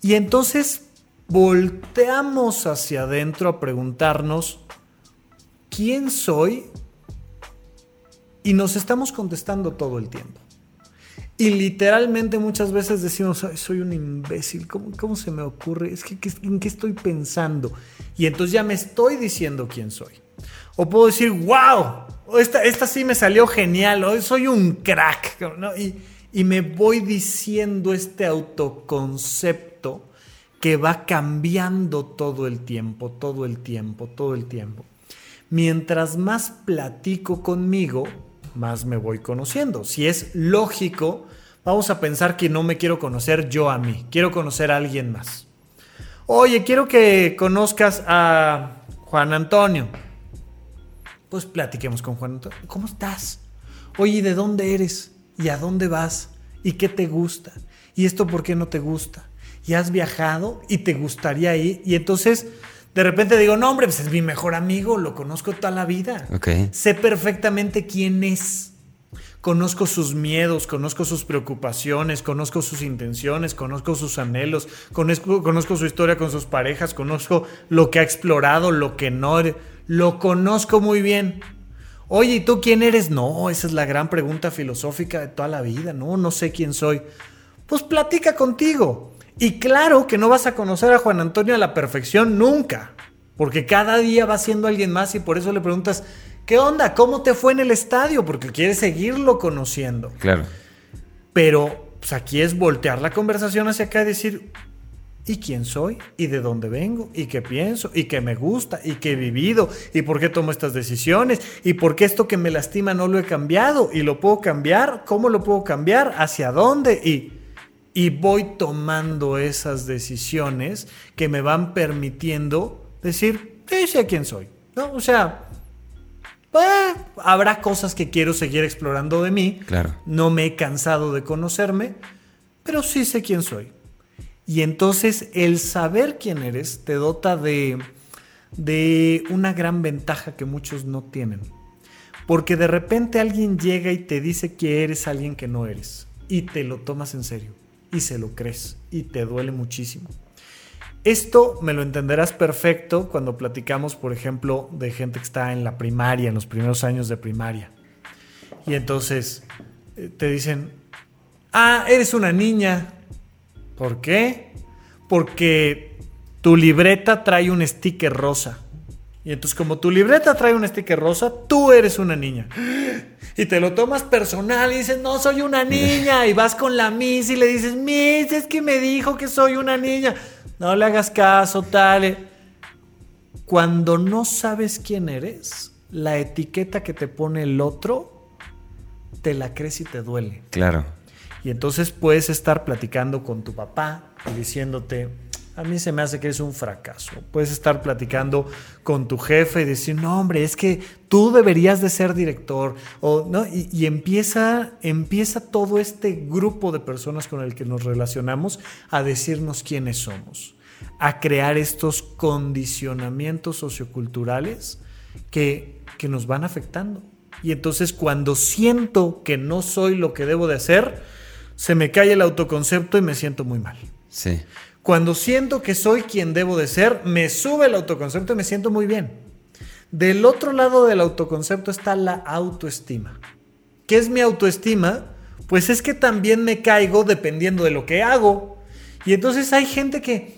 y entonces volteamos hacia adentro a preguntarnos ¿quién soy? Y nos estamos contestando todo el tiempo. Y literalmente muchas veces decimos, soy un imbécil, ¿Cómo, se me ocurre? Es que, ¿en qué estoy pensando? Y entonces ya me estoy diciendo quién soy. O puedo decir, wow, esta, esta sí me salió genial, hoy soy un crack. Y, y me voy diciendo este autoconcepto que va cambiando todo el tiempo, todo el tiempo, todo el tiempo. Mientras más platico conmigo, más me voy conociendo. Si es lógico, vamos a pensar que no me quiero conocer yo a mí, quiero conocer a alguien más. Oye, quiero que conozcas a Juan Antonio. Pues platiquemos con Juan Antonio. ¿Cómo estás? Oye, ¿de dónde eres? ¿Y a dónde vas? ¿Y qué te gusta? ¿Y esto por qué no te gusta? ¿Y has viajado y te gustaría ir? Y entonces de repente digo, no, hombre, pues es mi mejor amigo, lo conozco toda la vida. Sé perfectamente quién es. Conozco sus miedos, conozco sus preocupaciones, conozco sus intenciones, conozco sus anhelos, conozco, su historia con sus parejas, conozco lo que ha explorado, lo que no. Lo conozco muy bien. Oye, ¿y tú quién eres? No, esa es la gran pregunta filosófica de toda la vida. No, no sé quién soy. Pues platica contigo. Y claro que no vas a conocer a Juan Antonio a la perfección nunca. Porque cada día va siendo alguien más y por eso le preguntas, ¿qué onda? ¿Cómo te fue en el estadio? Porque quieres seguirlo conociendo. Claro. Pero pues, aquí es voltear la conversación hacia acá y decir, y quién soy, y de dónde vengo, y qué pienso, y qué me gusta, y qué he vivido, y por qué tomo estas decisiones, y por qué esto que me lastima no lo he cambiado, y lo puedo cambiar, cómo lo puedo cambiar, hacia dónde, y, y voy tomando esas decisiones que me van permitiendo decir, sí, sé quién soy, ¿no? O sea, pues, habrá cosas que quiero seguir explorando de mí, claro. no me he cansado de conocerme, pero sí sé quién soy. Y entonces el saber quién eres te dota de, de una gran ventaja que muchos no tienen. Porque de repente alguien llega y te dice que eres alguien que no eres. Y te lo tomas en serio. Y se lo crees. Y te duele muchísimo. Esto me lo entenderás perfecto cuando platicamos, por ejemplo, de gente que está en la primaria, en los primeros años de primaria. Y entonces eh, te dicen, ah, eres una niña, ¿Por qué? Porque tu libreta trae un sticker rosa. Y entonces como tu libreta trae un sticker rosa, tú eres una niña. Y te lo tomas personal y dices, no, soy una niña. Y vas con la Miss y le dices, Miss, es que me dijo que soy una niña. No le hagas caso, tal. Cuando no sabes quién eres, la etiqueta que te pone el otro, te la crees y te duele. Claro. Y entonces puedes estar platicando con tu papá y diciéndote, a mí se me hace que es un fracaso. Puedes estar platicando con tu jefe y decir, no, hombre, es que tú deberías de ser director. ¿no? y, empieza, empieza todo este grupo de personas con el que nos relacionamos a decirnos quiénes somos, a crear estos condicionamientos socioculturales que, que nos van afectando. Y entonces cuando siento que no soy lo que debo de hacer, se me cae el autoconcepto y me siento muy mal. Sí. Cuando siento que soy quien debo de ser, me sube el autoconcepto y me siento muy bien. Del otro lado del autoconcepto está la autoestima. ¿Qué es mi autoestima? Pues es que también me caigo dependiendo de lo que hago. Y entonces hay gente que,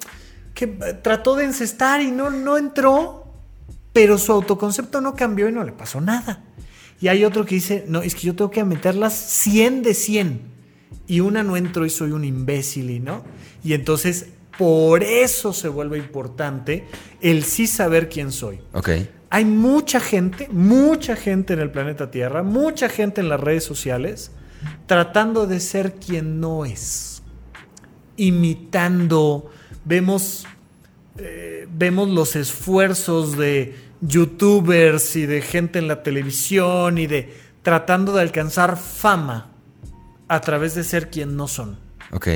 que trató de encestar y no, no entró, pero su autoconcepto no cambió y no le pasó nada. Y hay otro que dice, no, es que yo tengo que meterlas 100 de 100 y una no entro y soy un imbécil, y ¿no? Y entonces por eso se vuelve importante el sí saber quién soy. Ok. Hay mucha gente, mucha gente en el planeta Tierra, mucha gente en las redes sociales tratando de ser quien no es, imitando, vemos, eh, vemos los esfuerzos de youtubers y de gente en la televisión y de tratando de alcanzar fama a través de ser quien no son. Ok.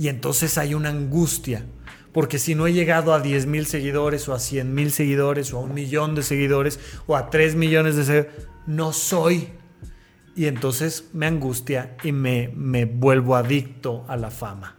Y entonces hay una angustia. Porque si no he llegado a 10 mil seguidores o a 100 mil seguidores o a un millón de seguidores o a 3 millones de seguidores, no soy. Y entonces me angustia y me, me vuelvo adicto a la fama.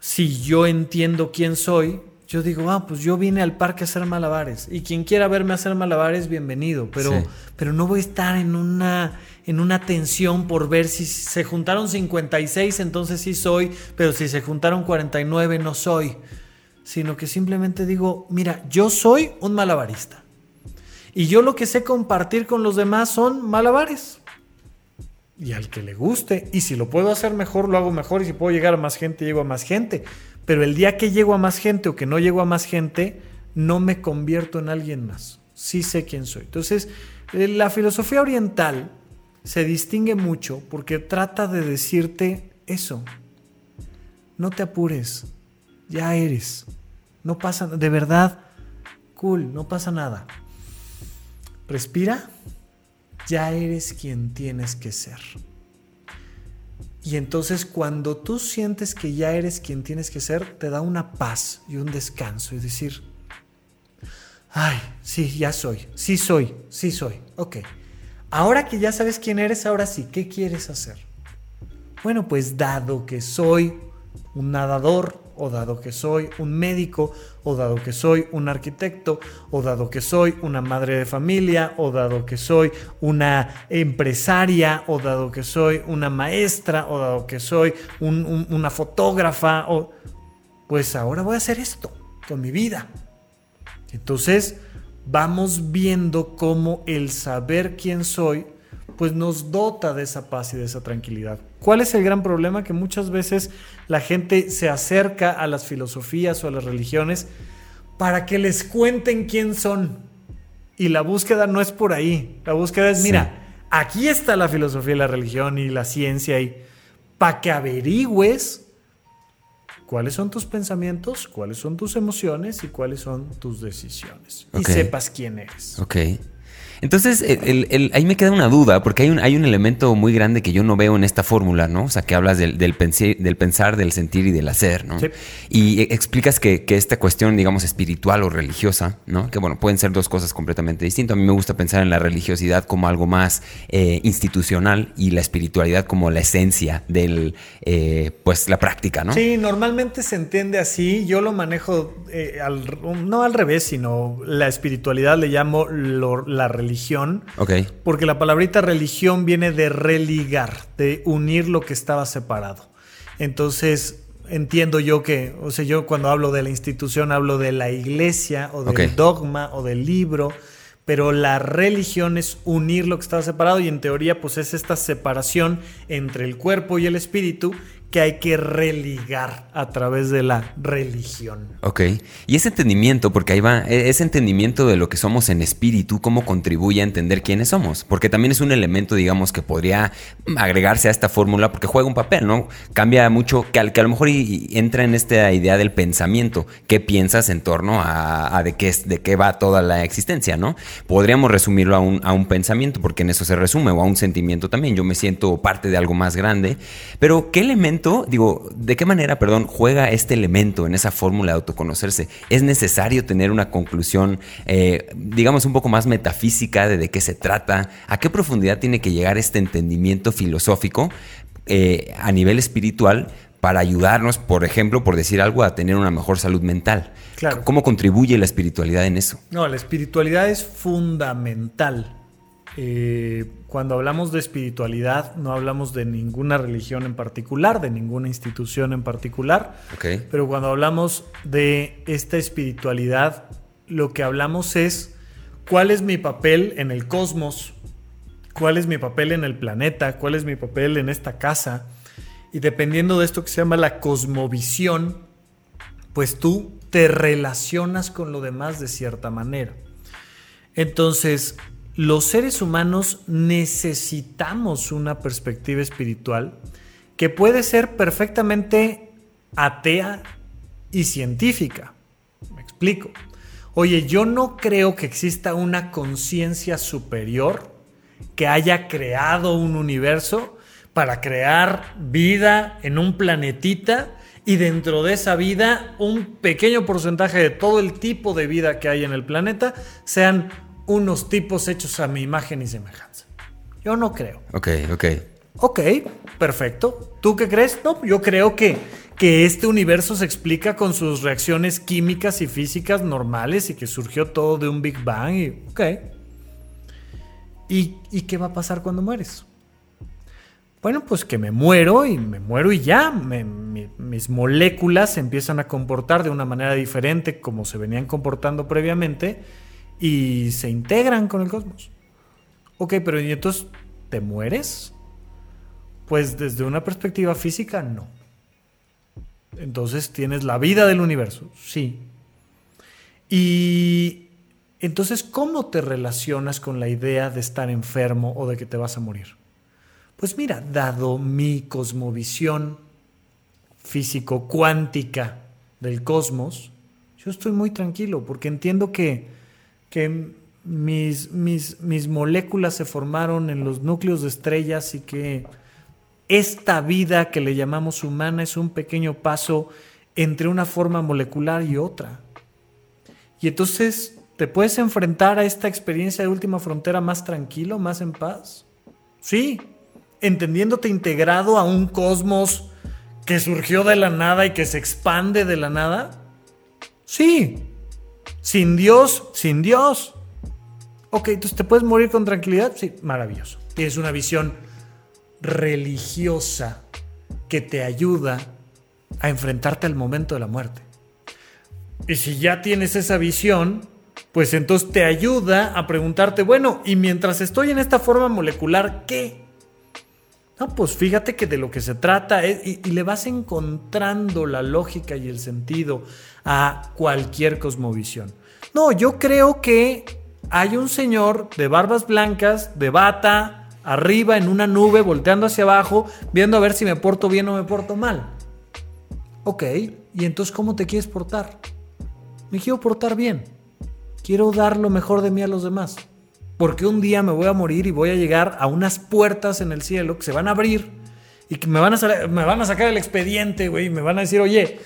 Si yo entiendo quién soy yo digo, ah, pues yo vine al parque a hacer malabares. Y quien quiera verme hacer malabares, bienvenido. Pero, pero no voy a estar en una, en una tensión por ver si se juntaron 56, entonces sí soy, pero si se juntaron 49, no soy. Sino que simplemente digo, mira, yo soy un malabarista. Y yo lo que sé compartir con los demás son malabares. Y al que le guste, y si lo puedo hacer mejor, lo hago mejor, y si puedo llegar a más gente, llego a más gente. Pero el día que llego a más gente o que no llego a más gente, no me convierto en alguien más. Sí sé quién soy. Entonces, eh, la filosofía oriental se distingue mucho porque trata de decirte eso. No te apures, ya eres. No pasa, de verdad, cool, no pasa nada. Respira, ya eres quien tienes que ser. Y entonces cuando tú sientes que ya eres quien tienes que ser, te da una paz y un descanso y decir, ay, sí, ya soy, sí soy, sí soy, ok. Ahora que ya sabes quién eres, ahora sí, ¿qué quieres hacer? Bueno, pues dado que soy un nadador, o dado que soy un médico, o dado que soy un arquitecto, o dado que soy una madre de familia, o dado que soy una empresaria, o dado que soy una maestra, o dado que soy una fotógrafa, o pues ahora voy a hacer esto con mi vida. Entonces vamos viendo cómo el saber quién soy pues nos dota de esa paz y de esa tranquilidad. ¿Cuál es el gran problema? Que muchas veces la gente se acerca a las filosofías o a las religiones para que les cuenten quién son. Y la búsqueda no es por ahí. La búsqueda es, mira, aquí está la filosofía y la religión y la ciencia y para que averigües cuáles son tus pensamientos, cuáles son tus emociones y cuáles son tus decisiones. Y sepas quién eres. Ok. Entonces, el, ahí me queda una duda, porque hay un, hay un elemento muy grande que yo no veo en esta fórmula, ¿no? O sea, que hablas del, del, del pensar, del sentir y del hacer, ¿no? Y explicas que, que, esta cuestión, digamos, espiritual o religiosa, ¿no? Que bueno, pueden ser dos cosas completamente distintas. A mí me gusta pensar en la religiosidad como algo más eh, institucional y la espiritualidad como la esencia del, eh, pues, la práctica, ¿no? Sí, normalmente se entiende así. Yo lo manejo, eh, no al revés, sino la espiritualidad le llamo la religión religión. Porque la palabrita religión viene de religar, de unir lo que estaba separado. Entonces, entiendo yo que, o sea, yo cuando hablo de la institución hablo de la iglesia o del dogma o del libro, pero la religión es unir lo que estaba separado y en teoría pues es esta separación entre el cuerpo y el espíritu que hay que religar a través de la religión. Ok. Y ese entendimiento, porque ahí va, e-, ese entendimiento de lo que somos en espíritu, cómo contribuye a entender quiénes somos. Porque también es un elemento, digamos, que podría agregarse a esta fórmula porque juega un papel, ¿no? Cambia mucho, que, que a lo mejor entra en esta idea del pensamiento. ¿Qué piensas en torno a, de, qué, de qué va toda la existencia, ¿no? Podríamos resumirlo a un, a un pensamiento, porque en eso se resume, o a un sentimiento también. Yo me siento parte de algo más grande. Pero, ¿qué elemento digo, ¿de qué manera, perdón, juega este elemento en esa fórmula de autoconocerse? ¿Es necesario tener una conclusión, eh, digamos, un poco más metafísica de de qué se trata? ¿A qué profundidad tiene que llegar este entendimiento filosófico eh, a nivel espiritual para ayudarnos, por ejemplo, por decir algo, a tener una mejor salud mental? Claro. ¿Cómo contribuye la espiritualidad en eso? No, la espiritualidad es fundamental. Eh, cuando hablamos de espiritualidad, no hablamos de ninguna religión en particular, de ninguna institución en particular. Pero cuando hablamos de esta espiritualidad, lo que hablamos es cuál es mi papel en el cosmos, cuál es mi papel en el planeta, cuál es mi papel en esta casa. Y dependiendo de esto que se llama la cosmovisión, pues tú te relacionas con lo demás de cierta manera. Entonces, los seres humanos necesitamos una perspectiva espiritual que puede ser perfectamente atea y científica. Me explico. Oye, yo no creo que exista una conciencia superior que haya creado un universo para crear vida en un planetita y dentro de esa vida un pequeño porcentaje de todo el tipo de vida que hay en el planeta sean unos tipos hechos a mi imagen y semejanza. Yo no creo. Ok, ok. Ok, perfecto. ¿Tú qué crees? No, yo creo que, que este universo se explica con sus reacciones químicas y físicas normales y que surgió todo de un Big Bang y ok. ¿Y, qué va a pasar cuando mueres? Bueno, pues que me muero y me muero y ya. mis moléculas se empiezan a comportar de una manera diferente como se venían comportando previamente y se integran con el cosmos. Ok, pero ¿y entonces te mueres? Pues desde una perspectiva física, no. Entonces tienes la vida del universo, sí. Y entonces, ¿cómo te relacionas con la idea de estar enfermo o de que te vas a morir? Pues mira, dado mi cosmovisión físico-cuántica del cosmos, yo estoy muy tranquilo porque entiendo que, que mis, mis, mis moléculas se formaron en los núcleos de estrellas y que esta vida que le llamamos humana es un pequeño paso entre una forma molecular y otra. Y entonces te puedes enfrentar a esta experiencia de última frontera más tranquilo, más en paz. Sí, entendiéndote integrado a un cosmos que surgió de la nada y que se expande de la nada. Sí, sin Dios, sin Dios. Ok, entonces te puedes morir con tranquilidad. Sí, maravilloso. Tienes una visión religiosa que te ayuda a enfrentarte al momento de la muerte. Y si ya tienes esa visión, pues entonces te ayuda a preguntarte, bueno, y mientras estoy en esta forma molecular, ¿qué? No, pues fíjate que de lo que se trata es, y, y le vas encontrando la lógica y el sentido a cualquier cosmovisión. No, yo creo que hay un señor de barbas blancas, de bata, arriba en una nube, volteando hacia abajo, viendo a ver si me porto bien o me porto mal. Ok, ¿y entonces cómo te quieres portar? Me quiero portar bien. Quiero dar lo mejor de mí a los demás. Porque un día me voy a morir y voy a llegar a unas puertas en el cielo que se van a abrir y que me van a, me van a sacar el expediente, güey, y me van a decir, oye,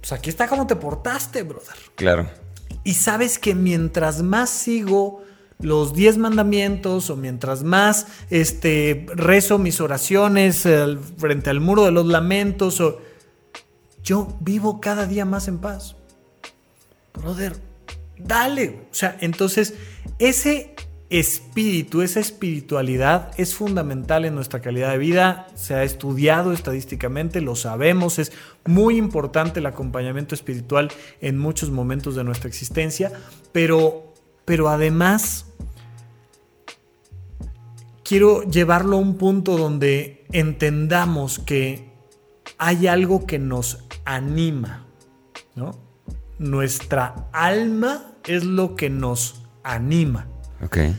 pues aquí está cómo te portaste, brother. Claro. Y sabes que mientras más sigo los diez mandamientos o mientras más este, rezo mis oraciones frente al muro de los lamentos, o, yo vivo cada día más en paz. Brother, dale. O sea, entonces ese espíritu, esa espiritualidad es fundamental en nuestra calidad de vida, se ha estudiado estadísticamente, lo sabemos, es muy importante el acompañamiento espiritual en muchos momentos de nuestra existencia, pero pero además quiero llevarlo a un punto donde entendamos que hay algo que nos anima, ¿no? Nuestra alma es lo que nos anima.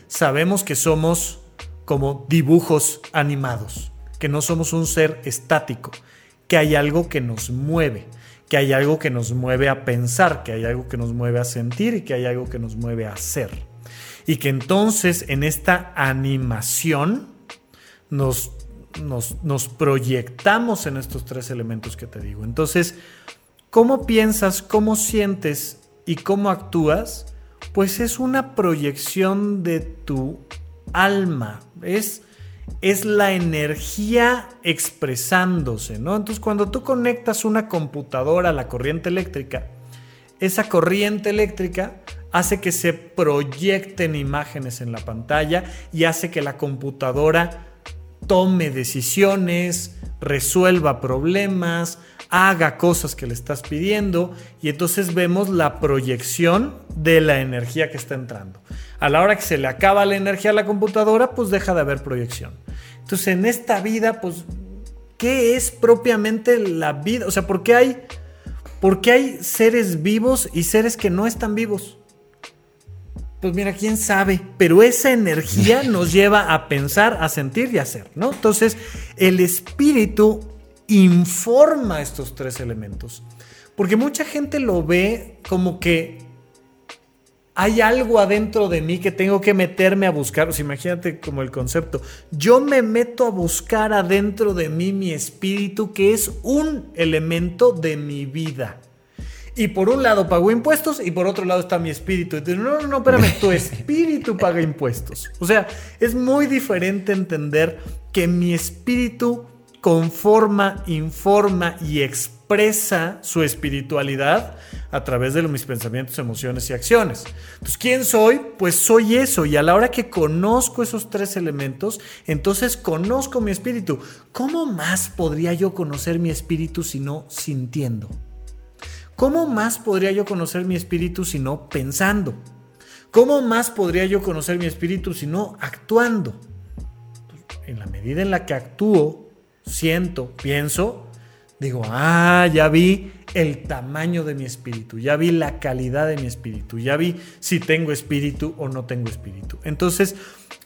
Sabemos que somos como dibujos animados, que no somos un ser estático, que hay algo que nos mueve que hay algo que nos mueve a pensar, que hay algo que nos mueve a sentir y que hay algo que nos mueve a hacer. Y que entonces en esta animación nos, nos, proyectamos en estos tres elementos que te digo. Entonces, ¿cómo piensas, cómo sientes y cómo actúas? Pues es una proyección de tu alma. Es es la energía expresándose, ¿no? Entonces cuando tú conectas una computadora a la corriente eléctrica, esa corriente eléctrica hace que se proyecten imágenes en la pantalla y hace que la computadora tome decisiones, resuelva problemas, haga cosas que le estás pidiendo y entonces vemos la proyección de la energía que está entrando. A la hora que se le acaba la energía a la computadora, pues deja de haber proyección. Entonces en esta vida, pues, ¿qué es propiamente la vida? O sea, ¿por qué hay, por qué hay seres vivos y seres que no están vivos? Pues mira, quién sabe, pero esa energía nos lleva a pensar, a sentir y a hacer, ¿no? Entonces, el espíritu informa estos tres elementos. Porque mucha gente lo ve como que hay algo adentro de mí que tengo que meterme a buscar. O sea, imagínate como el concepto. Yo me meto a buscar adentro de mí mi espíritu, que es un elemento de mi vida. Y por un lado pago impuestos y por otro lado está mi espíritu. Entonces, no, no, no, espérame, tu espíritu paga impuestos. O sea, es muy diferente entender que mi espíritu conforma, informa y expresa su espiritualidad a través de mis pensamientos, emociones y acciones. Entonces, ¿quién soy? Pues soy eso. Y a la hora que conozco esos tres elementos, entonces conozco mi espíritu. ¿Cómo más podría yo conocer mi espíritu si no sintiendo? ¿Cómo más podría yo conocer mi espíritu si no pensando? ¿Cómo más podría yo conocer mi espíritu si no actuando? En la medida en la que actúo, siento, pienso, digo, ah, ya vi el tamaño de mi espíritu, ya vi la calidad de mi espíritu, ya vi si tengo espíritu o no tengo espíritu. Entonces,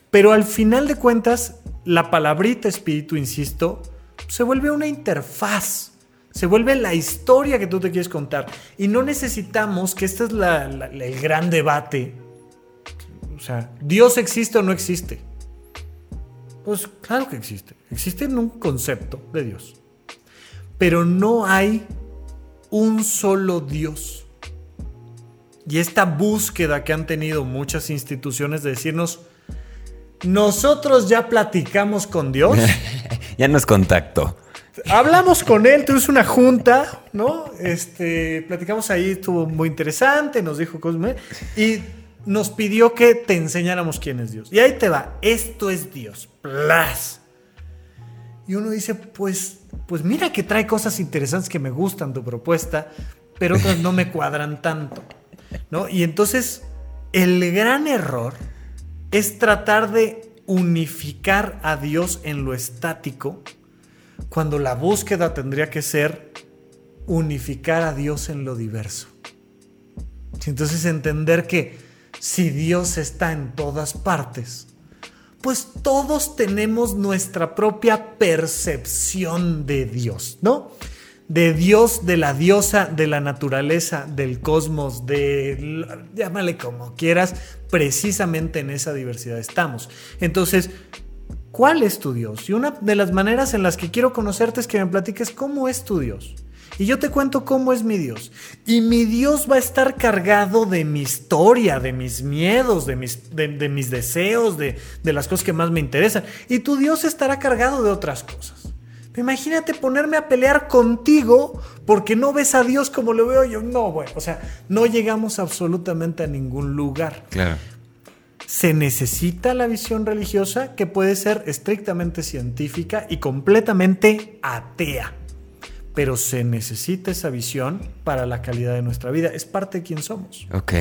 pero al final de cuentas, la palabrita espíritu, insisto, se vuelve una interfaz, se vuelve la historia que tú te quieres contar. Y no necesitamos, que este es el gran debate, o sea, ¿Dios existe o no existe? Pues claro que existe, existe en un concepto de Dios pero no hay un solo Dios. Y esta búsqueda que han tenido muchas instituciones de decirnos, nosotros ya platicamos con Dios. ya nos contactó. Hablamos con él, tuvimos una junta, ¿no? Este, platicamos ahí, estuvo muy interesante, nos dijo cosas y nos pidió que te enseñáramos quién es Dios. Y ahí te va, esto es Dios, plas. Y uno dice, pues pues mira que trae cosas interesantes que me gustan tu propuesta, pero otras no me cuadran tanto. ¿no? Y entonces el gran error es tratar de unificar a Dios en lo estático, cuando la búsqueda tendría que ser unificar a Dios en lo diverso. Entonces entender que si Dios está en todas partes, pues todos tenemos nuestra propia percepción de Dios, ¿no? De Dios, de la diosa, de la naturaleza, del cosmos, de, llámale como quieras, precisamente en esa diversidad estamos. Entonces, ¿cuál es tu Dios? Y una de las maneras en las que quiero conocerte es que me platiques cómo es tu Dios. Y yo te cuento cómo es mi Dios. Y mi Dios va a estar cargado de mi historia, de mis miedos, de mis, de, mis deseos, de, de las cosas que más me interesan. Y tu Dios estará cargado de otras cosas. Imagínate ponerme a pelear contigo porque no ves a Dios como lo veo yo. No, bueno, o sea, no llegamos absolutamente a ningún lugar. Claro. Se necesita la visión religiosa que puede ser estrictamente científica y completamente atea pero se necesita esa visión para la calidad de nuestra vida. Es parte de quien somos. Ok.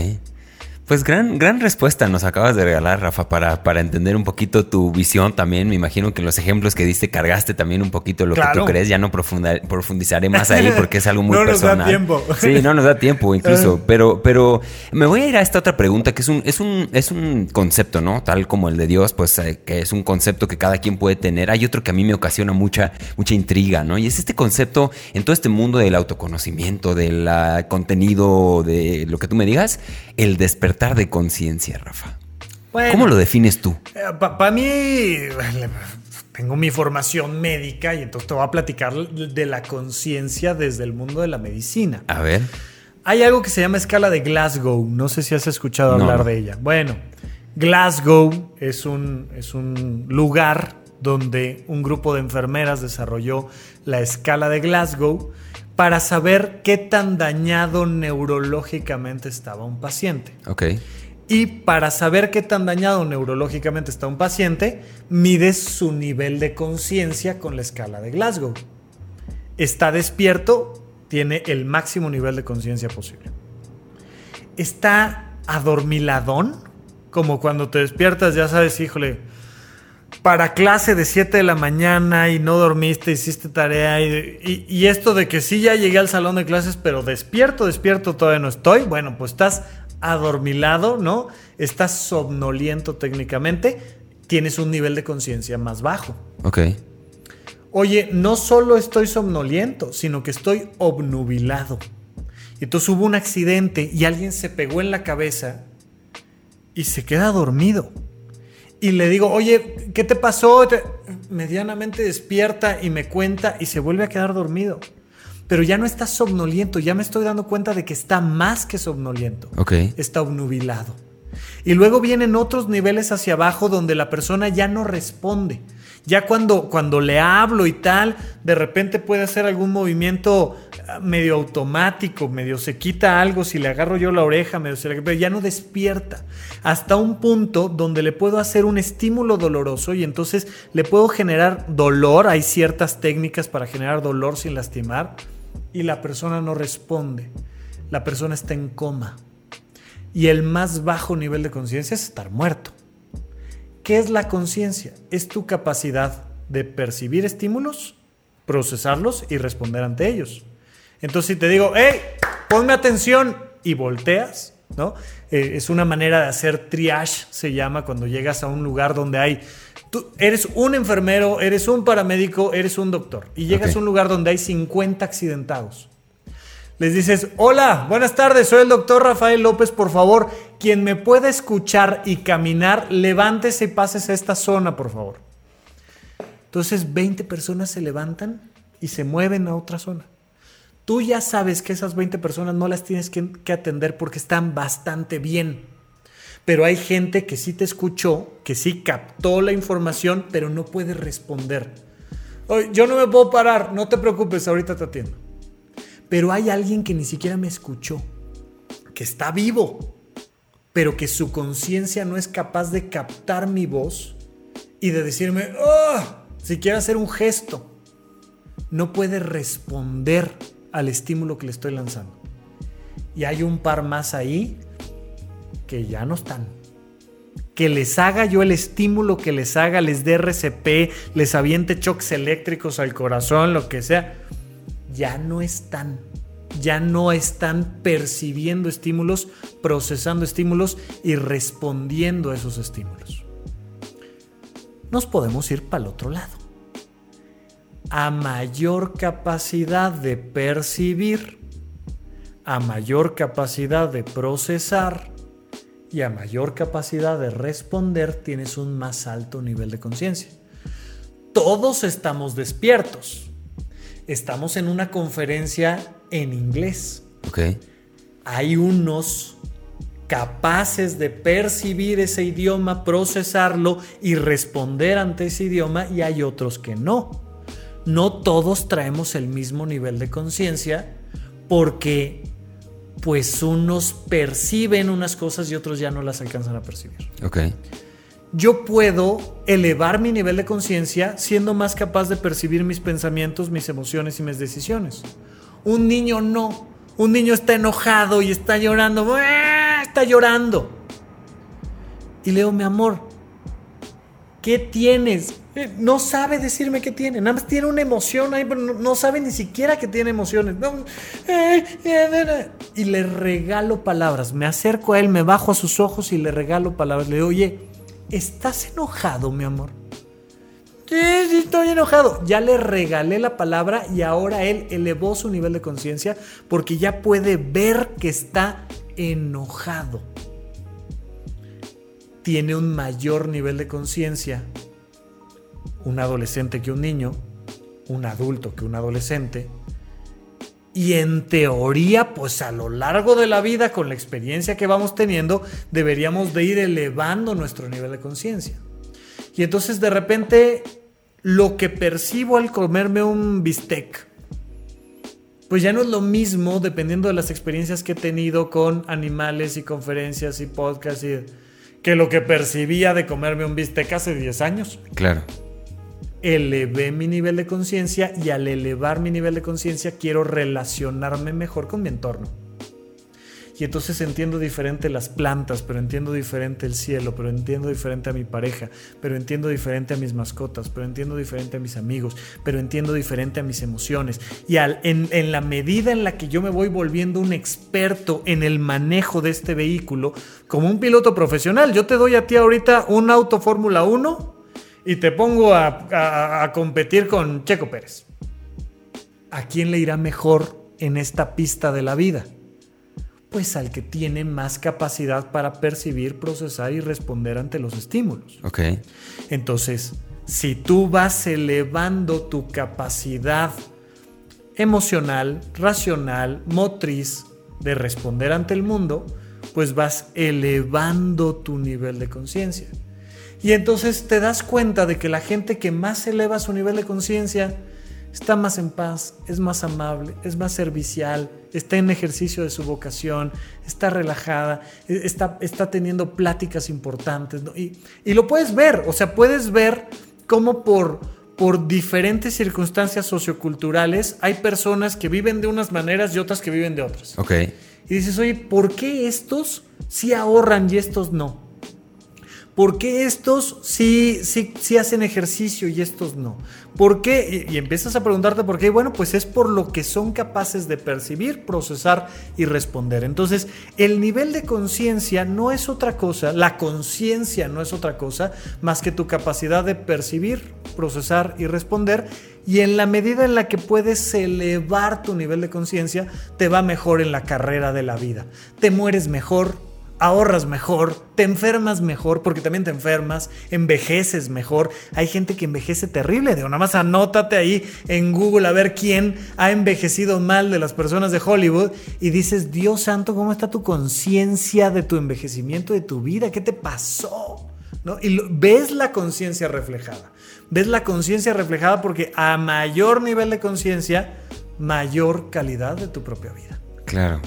Pues gran, gran respuesta nos acabas de regalar, Rafa, para, para entender un poquito tu visión también. Me imagino que en los ejemplos que diste cargaste también un poquito lo que tú crees. Ya no profundizaré más ahí porque es algo muy personal. No nos da tiempo. Sí, no nos da tiempo incluso. pero, pero me voy a ir a esta otra pregunta que es un, es un, es un concepto, ¿no? Tal como el de Dios, pues eh, que es un concepto que cada quien puede tener. Hay otro que a mí me ocasiona mucha, mucha intriga, ¿no? Y es este concepto en todo este mundo del autoconocimiento, del contenido, de lo que tú me digas, el despertar de conciencia, Rafa? ¿Cómo lo defines tú? Eh, Para mí, tengo mi formación médica y entonces te voy a platicar de la conciencia desde el mundo de la medicina. A ver. Hay algo que se llama escala de Glasgow. No sé si has escuchado hablar de ella. Bueno, Glasgow es un, es un lugar donde un grupo de enfermeras desarrolló la escala de Glasgow para saber qué tan dañado neurológicamente estaba un paciente. Ok. Y para saber qué tan dañado neurológicamente está un paciente, mides su nivel de conciencia con la escala de Glasgow. Está despierto, tiene el máximo nivel de conciencia posible. Está adormiladón, como cuando te despiertas, ya sabes, híjole, para clase de 7 de la mañana y no dormiste, hiciste tarea y, esto de que sí ya llegué al salón de clases, pero despierto, despierto, todavía no estoy, bueno, pues estás adormilado, ¿no? Estás somnoliento técnicamente, tienes un nivel de conciencia más bajo. Ok. Oye, no solo estoy somnoliento, sino que estoy obnubilado. Entonces hubo un accidente y alguien se pegó en la cabeza y se queda dormido y le digo, oye, ¿qué te pasó? Medianamente despierta y me cuenta y se vuelve a quedar dormido. Pero ya no está somnoliento, ya me estoy dando cuenta de que está más que somnoliento. Ok. Está obnubilado. Y luego vienen otros niveles hacia abajo donde la persona ya no responde. Ya cuando, cuando le hablo y tal, de repente puede hacer algún movimiento medio automático, medio se quita algo, si le agarro yo la oreja, medio se le, pero ya no despierta. Hasta un punto donde le puedo hacer un estímulo doloroso y entonces le puedo generar dolor. Hay ciertas técnicas para generar dolor sin lastimar y la persona no responde. La persona está en coma. Y el más bajo nivel de conciencia es estar muerto. ¿Qué es la conciencia? Es tu capacidad de percibir estímulos procesarlos y responder ante ellos. Entonces, si te digo, hey, ponme atención y volteas, ¿no? Eh, es una manera de hacer triage, se llama, cuando llegas a un lugar donde hay. Tú eres un enfermero, eres un paramédico, eres un doctor. Y llegas a un lugar donde hay 50 accidentados. Les dices, hola, buenas tardes, soy el doctor Rafael López, por favor, quien me pueda escuchar y caminar, levántese y pases a esta zona, por favor. Entonces 20 personas se levantan y se mueven a otra zona. Tú ya sabes que esas 20 personas no las tienes que, atender porque están bastante bien. Pero hay gente que sí te escuchó, que sí captó la información, pero no puede responder. yo no me puedo parar, no te preocupes, ahorita te atiendo. Pero hay alguien que ni siquiera me escuchó, que está vivo, pero que su conciencia no es capaz de captar mi voz y de decirme, ¡oh! Si quiere hacer un gesto, no puede responder al estímulo que le estoy lanzando. Y hay un par más ahí que ya no están. Que les haga yo el estímulo que les haga, les dé RCP, les aviente choques eléctricos al corazón, lo que sea, ya no están. Ya no están percibiendo estímulos, procesando estímulos y respondiendo a esos estímulos nos podemos ir para el otro lado. A mayor capacidad de percibir, a mayor capacidad de procesar y a mayor capacidad de responder, tienes un más alto nivel de conciencia. Todos estamos despiertos. Estamos en una conferencia en inglés. Okay. Hay unos capaces de percibir ese idioma, procesarlo y responder ante ese idioma y hay otros que no. No todos traemos el mismo nivel de conciencia porque pues unos perciben unas cosas y otros ya no las alcanzan a percibir. Ok. Yo puedo elevar mi nivel de conciencia siendo más capaz de percibir mis pensamientos, mis emociones y mis decisiones. Un niño no. Un niño está enojado y está llorando está llorando. Y le digo, mi amor, ¿qué tienes? Eh, no sabe decirme qué tiene, nada más tiene una emoción ahí, pero no, sabe ni siquiera que tiene emociones. Eh, eh, y le regalo palabras, me acerco a él, me bajo a sus ojos y le regalo palabras. Le digo, oye, ¿estás enojado, mi amor? Sí, sí, estoy enojado. Ya le regalé la palabra y ahora él elevó su nivel de conciencia porque ya puede ver que está enojado. Tiene un mayor nivel de conciencia un adolescente que un niño, un adulto que un adolescente. Y en teoría, pues a lo largo de la vida, con la experiencia que vamos teniendo, deberíamos de ir elevando nuestro nivel de conciencia. Y entonces de repente, lo que percibo al comerme un bistec, pues ya no es lo mismo dependiendo de las experiencias que he tenido con animales y conferencias y podcasts y, que lo que percibía de comerme un bistec hace 10 años. Claro. Elevé mi nivel de conciencia y al elevar mi nivel de conciencia quiero relacionarme mejor con mi entorno. Y entonces entiendo diferente las plantas, pero entiendo diferente el cielo, pero entiendo diferente a mi pareja, pero entiendo diferente a mis mascotas, pero entiendo diferente a mis amigos, pero entiendo diferente a mis emociones. Y en, en la medida en la que yo me voy volviendo un experto en el manejo de este vehículo, como un piloto profesional, yo te doy a ti ahorita un auto Fórmula 1 y te pongo a, a competir con Checo Pérez. ¿A quién le irá mejor en esta pista de la vida? pues al que tiene más capacidad para percibir, procesar y responder ante los estímulos. Ok. Entonces, si tú vas elevando tu capacidad emocional, racional, motriz de responder ante el mundo, pues vas elevando tu nivel de conciencia. Y entonces te das cuenta de que la gente que más eleva su nivel de conciencia está más en paz, es más amable, es más servicial, está en ejercicio de su vocación, está relajada, e, está, está teniendo pláticas importantes. Y, y, lo puedes ver, o sea, puedes ver cómo por, por diferentes circunstancias socioculturales hay personas que viven de unas maneras y otras que viven de otras. Ok. Y dices, oye, ¿por qué estos sí ahorran y estos no? ¿Por qué estos sí, sí, hacen ejercicio y estos no? ¿Por qué? Y, empiezas a preguntarte por qué. Bueno, pues es por lo que son capaces de percibir, procesar y responder. Entonces, el nivel de conciencia no es otra cosa, la conciencia no es otra cosa más que tu capacidad de percibir, procesar y responder. Y en la medida en la que puedes elevar tu nivel de conciencia, te va mejor en la carrera de la vida. Te mueres mejor, ahorras mejor, te enfermas mejor, porque también te enfermas, envejeces mejor. Hay gente que envejece terrible, digo, nada más anótate ahí en Google a ver quién ha envejecido mal de las personas de Hollywood y dices, Dios santo, ¿cómo está tu conciencia de tu envejecimiento, de tu vida? ¿Qué te pasó? ¿No? Y ves la conciencia reflejada. Ves la conciencia reflejada porque a mayor nivel de conciencia, mayor calidad de tu propia vida. Claro.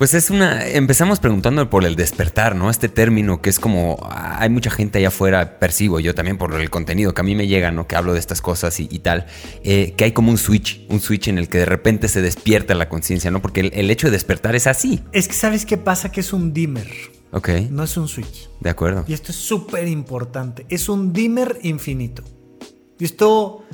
Pues es una. Empezamos preguntando por el despertar, ¿no? Este término que es como. Hay mucha gente allá afuera, percibo yo también por el contenido que a mí me llega, ¿no? Que hablo de estas cosas y, tal. Eh, que hay como un switch, un switch en el que de repente se despierta la conciencia, ¿no? Porque el, hecho de despertar es así. Es que sabes qué pasa, que es un dimmer. Ok. No es un switch. De acuerdo. Y esto es súper importante. Es un dimmer infinito. Y esto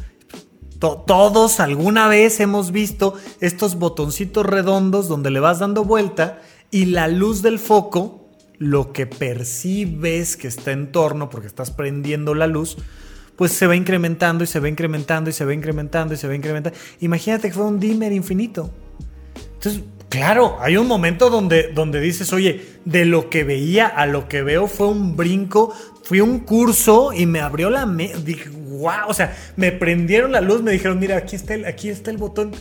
todos alguna vez hemos visto estos botoncitos redondos donde le vas dando vuelta y la luz del foco, lo que percibes que está en torno porque estás prendiendo la luz, pues se va incrementando y se va incrementando y se va incrementando y se va incrementando. Imagínate que fue un dimmer infinito. Entonces, claro, hay un momento donde, donde dices, oye, de lo que veía a lo que veo fue un brinco, fui a un curso y me abrió la. Dije, wow, o sea, me prendieron la luz, me dijeron, mira, aquí está el, aquí está el botón,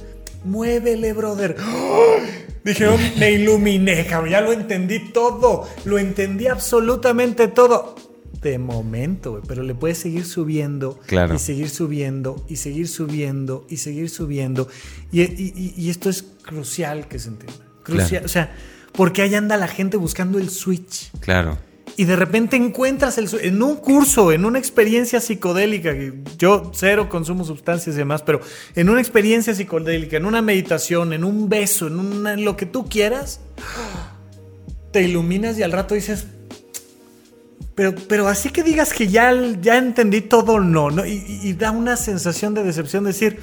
muévele, brother. Dijeron, me iluminé, cabrón, ya lo entendí todo, lo entendí absolutamente todo. De momento, pero le puedes seguir subiendo claro. y seguir subiendo y seguir subiendo y seguir subiendo. Y, esto es crucial que se entienda. Crucial, o sea, porque ahí anda la gente buscando el switch. Claro y de repente encuentras el, en un curso, en una experiencia psicodélica, yo cero consumo sustancias y demás, pero en una experiencia psicodélica, en una meditación, en un beso, en, lo que tú quieras, te iluminas y al rato dices, pero, pero así que digas que ya, ya entendí todo, no, ¿no? Y, y da una sensación de decepción decir,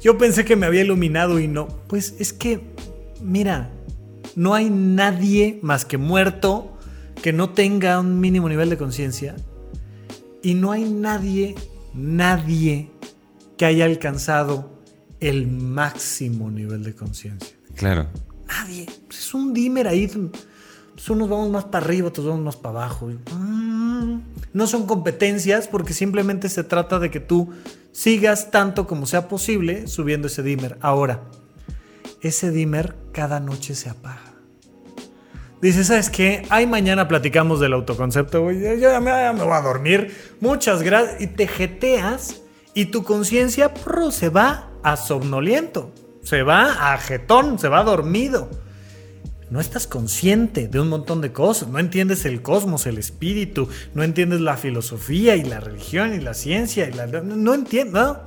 yo pensé que me había iluminado y no. Pues es que, mira, no hay nadie más que muerto que no tenga un mínimo nivel de conciencia y no hay nadie, nadie que haya alcanzado el máximo nivel de conciencia. Claro. Nadie. Es un dimmer ahí. Pues unos vamos más para arriba, otros vamos más para abajo. Mm. No son competencias porque simplemente se trata de que tú sigas tanto como sea posible subiendo ese dimmer. Ahora, ese dimmer cada noche se apaga. Dice, ¿sabes qué? Ay, mañana platicamos del autoconcepto, güey. Ya me, voy a dormir. Muchas gracias. Y te jeteas y tu conciencia se va a somnoliento. Se va a jetón, se va dormido. No estás consciente de un montón de cosas. No entiendes el cosmos, el espíritu. No entiendes la filosofía y la religión y la ciencia. Y la, no entiendes. No.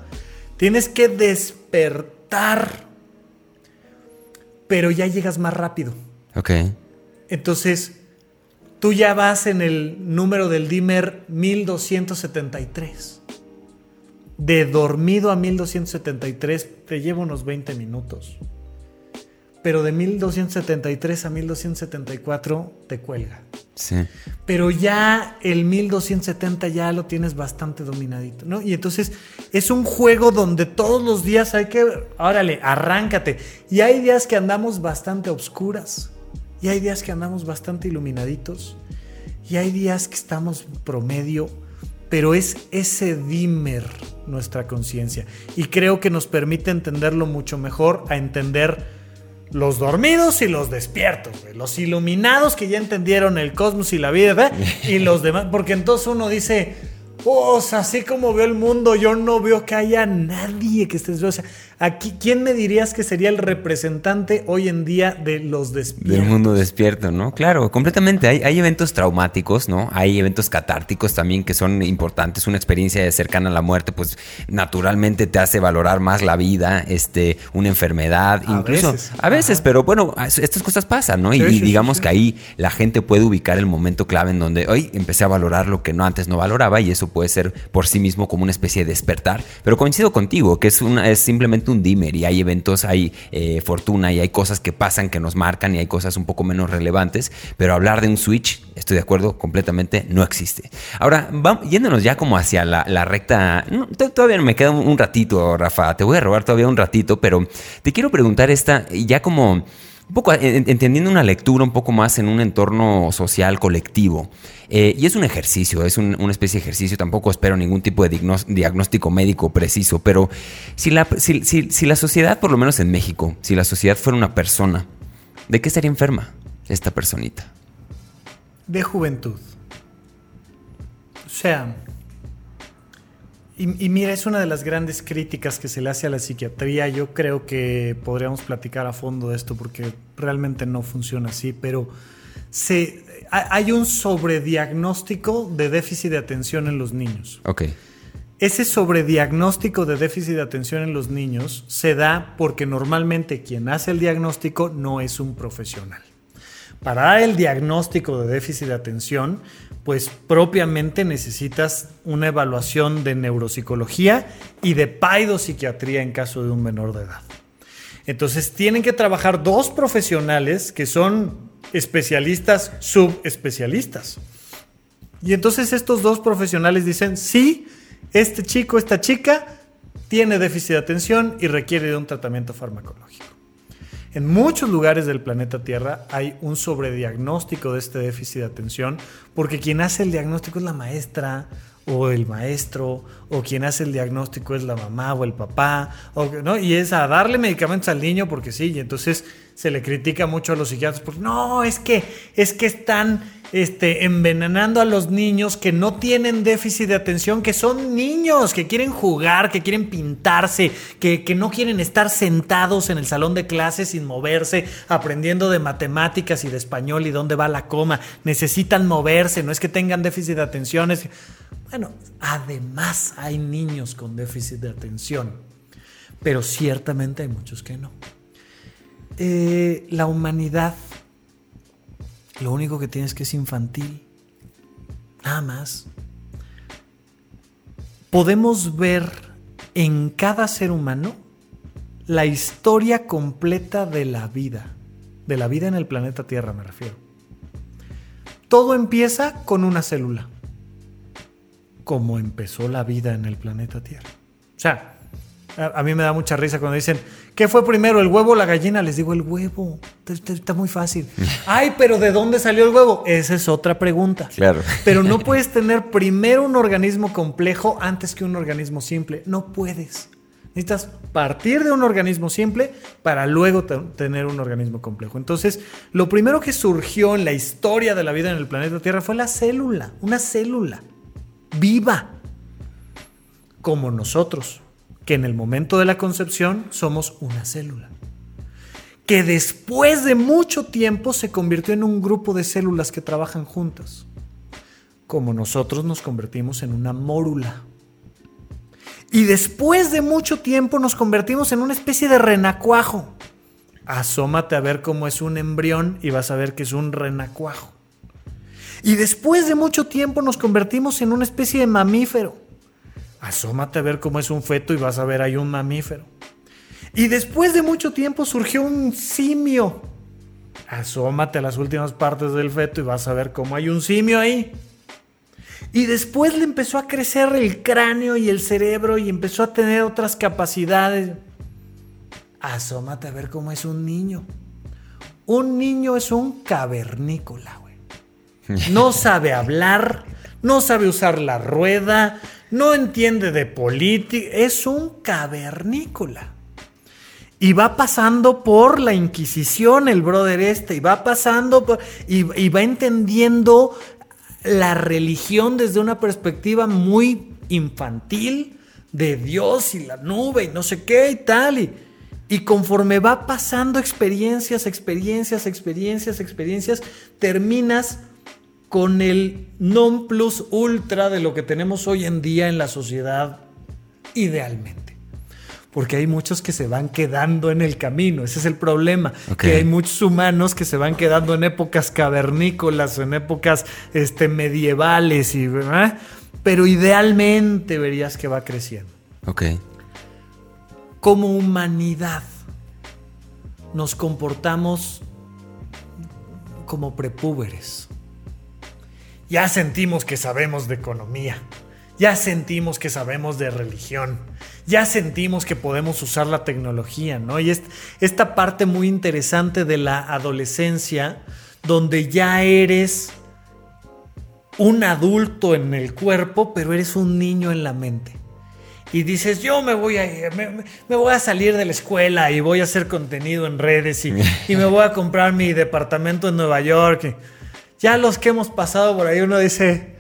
Tienes que despertar. Pero ya llegas más rápido. Ok. Entonces, tú ya vas en el número del dimmer 1273. De dormido a 1273 te lleva unos 20 minutos. Pero de 1273 a 1274 te cuelga. Sí. Pero ya el 1270 ya lo tienes bastante dominadito, ¿no? Y entonces es un juego donde todos los días hay que, órale, arráncate. Y hay días que andamos bastante obscuras. Y hay días que andamos bastante iluminaditos. Y hay días que estamos promedio. Pero es ese dimmer nuestra conciencia. Y creo que nos permite entenderlo mucho mejor a entender los dormidos y los despiertos, los iluminados que ya entendieron el cosmos y la vida, y los demás, porque entonces uno dice, oh, o sea, así como veo el mundo, yo no veo que haya nadie que esté... O sea, Aquí, ¿quién me dirías que sería el representante hoy en día de los despiertos? Del mundo despierto, ¿no? Claro, completamente. Hay, hay, eventos traumáticos, ¿no? Hay eventos catárticos también que son importantes. Una experiencia cercana a la muerte, pues naturalmente te hace valorar más la vida, este, una enfermedad, a incluso veces. a veces, pero bueno, estas cosas pasan, ¿no? y, digamos que ahí la gente puede ubicar el momento clave en donde hoy empecé a valorar lo que no antes no valoraba y eso puede ser por sí mismo como una especie de despertar. Pero coincido contigo que es una es simplemente un dimmer y hay eventos, hay eh, fortuna y hay cosas que pasan que nos marcan y hay cosas un poco menos relevantes, pero hablar de un switch, estoy de acuerdo completamente, no existe. Ahora, yéndonos ya como hacia la, recta, todavía me queda un ratito, Rafa, te voy a robar todavía un ratito, pero te quiero preguntar esta, ya como un poco entendiendo una lectura un poco más en un entorno social colectivo. Eh, y es un ejercicio, es una especie de ejercicio, tampoco espero ningún tipo de diagnóstico médico preciso, pero si la, si, la sociedad, por lo menos en México, si la sociedad fuera una persona, ¿de qué estaría enferma esta personita? De juventud. O sea, y, mira, es una de las grandes críticas que se le hace a la psiquiatría. Yo creo que podríamos platicar a fondo de esto porque realmente no funciona así, pero se, hay un sobrediagnóstico de déficit de atención en los niños. Ok. Ese sobrediagnóstico de déficit de atención en los niños se da porque normalmente quien hace el diagnóstico no es un profesional. Para el diagnóstico de déficit de atención, pues propiamente necesitas una evaluación de neuropsicología y de paidopsiquiatría en caso de un menor de edad. Entonces tienen que trabajar dos profesionales que son especialistas subespecialistas. Y entonces estos dos profesionales dicen, sí, este chico, esta chica tiene déficit de atención y requiere de un tratamiento farmacológico. En muchos lugares del planeta Tierra hay un sobrediagnóstico de este déficit de atención porque quien hace el diagnóstico es la maestra o el maestro o quien hace el diagnóstico es la mamá o el papá ¿no? y es a darle medicamentos al niño porque sí y entonces se le critica mucho a los psiquiatras porque no es que es que están este, envenenando a los niños que no tienen déficit de atención, que son niños, que quieren jugar, que quieren pintarse, que, que no quieren estar sentados en el salón de clases sin moverse, aprendiendo de matemáticas y de español y dónde va la coma. Necesitan moverse, no es que tengan déficit de atención. Es... Bueno, además hay niños con déficit de atención, pero ciertamente hay muchos que no. Eh, la humanidad lo único que tienes que es infantil. Nada más. Podemos ver en cada ser humano la historia completa de la vida. De la vida en el planeta Tierra me refiero. Todo empieza con una célula. Como empezó la vida en el planeta Tierra. O sea, a, mí me da mucha risa cuando dicen, ¿qué fue primero, el huevo o la gallina? Les digo, el huevo. Está, muy fácil. Ay, pero ¿de dónde salió el huevo? Esa es otra pregunta. Claro. Pero no puedes tener primero un organismo complejo antes que un organismo simple. No puedes. Necesitas partir de un organismo simple para luego tener un organismo complejo. Entonces, lo primero que surgió en la historia de la vida en el planeta Tierra fue la célula, una célula viva, como nosotros que en el momento de la concepción somos una célula, que después de mucho tiempo se convirtió en un grupo de células que trabajan juntas, como nosotros nos convertimos en una mórula. Y después de mucho tiempo nos convertimos en una especie de renacuajo. Asómate a ver cómo es un embrión y vas a ver que es un renacuajo. Y después de mucho tiempo nos convertimos en una especie de mamífero Asómate a ver cómo es un feto y vas a ver hay un mamífero. Y después de mucho tiempo surgió un simio. Asómate a las últimas partes del feto y vas a ver cómo hay un simio ahí. Y después le empezó a crecer el cráneo y el cerebro y empezó a tener otras capacidades. Asómate a ver cómo es un niño. Un niño es un cavernícola, güey. No sabe hablar, no sabe usar la rueda, no entiende de política, es un cavernícola. Y va pasando por la Inquisición el brother este, y va pasando por, y, va entendiendo la religión desde una perspectiva muy infantil de Dios y la nube y no sé qué y tal. Y, y conforme va pasando experiencias, experiencias, experiencias, experiencias, terminas con el non plus ultra de lo que tenemos hoy en día en la sociedad idealmente. Porque hay muchos que se van quedando en el camino, ese es el problema. Que hay muchos humanos que se van quedando en épocas cavernícolas, en épocas este, medievales, y, pero idealmente verías que va creciendo. Ok. Como humanidad nos comportamos como prepúberes ya sentimos que sabemos de economía. Ya sentimos que sabemos de religión. Ya sentimos que podemos usar la tecnología, ¿no? Y esta parte muy interesante de la adolescencia, donde ya eres un adulto en el cuerpo, pero eres un niño en la mente. Y dices, yo me voy a, me, voy a salir de la escuela y voy a hacer contenido en redes y, y me voy a comprar mi departamento en Nueva York. Ya los que hemos pasado por ahí, uno dice,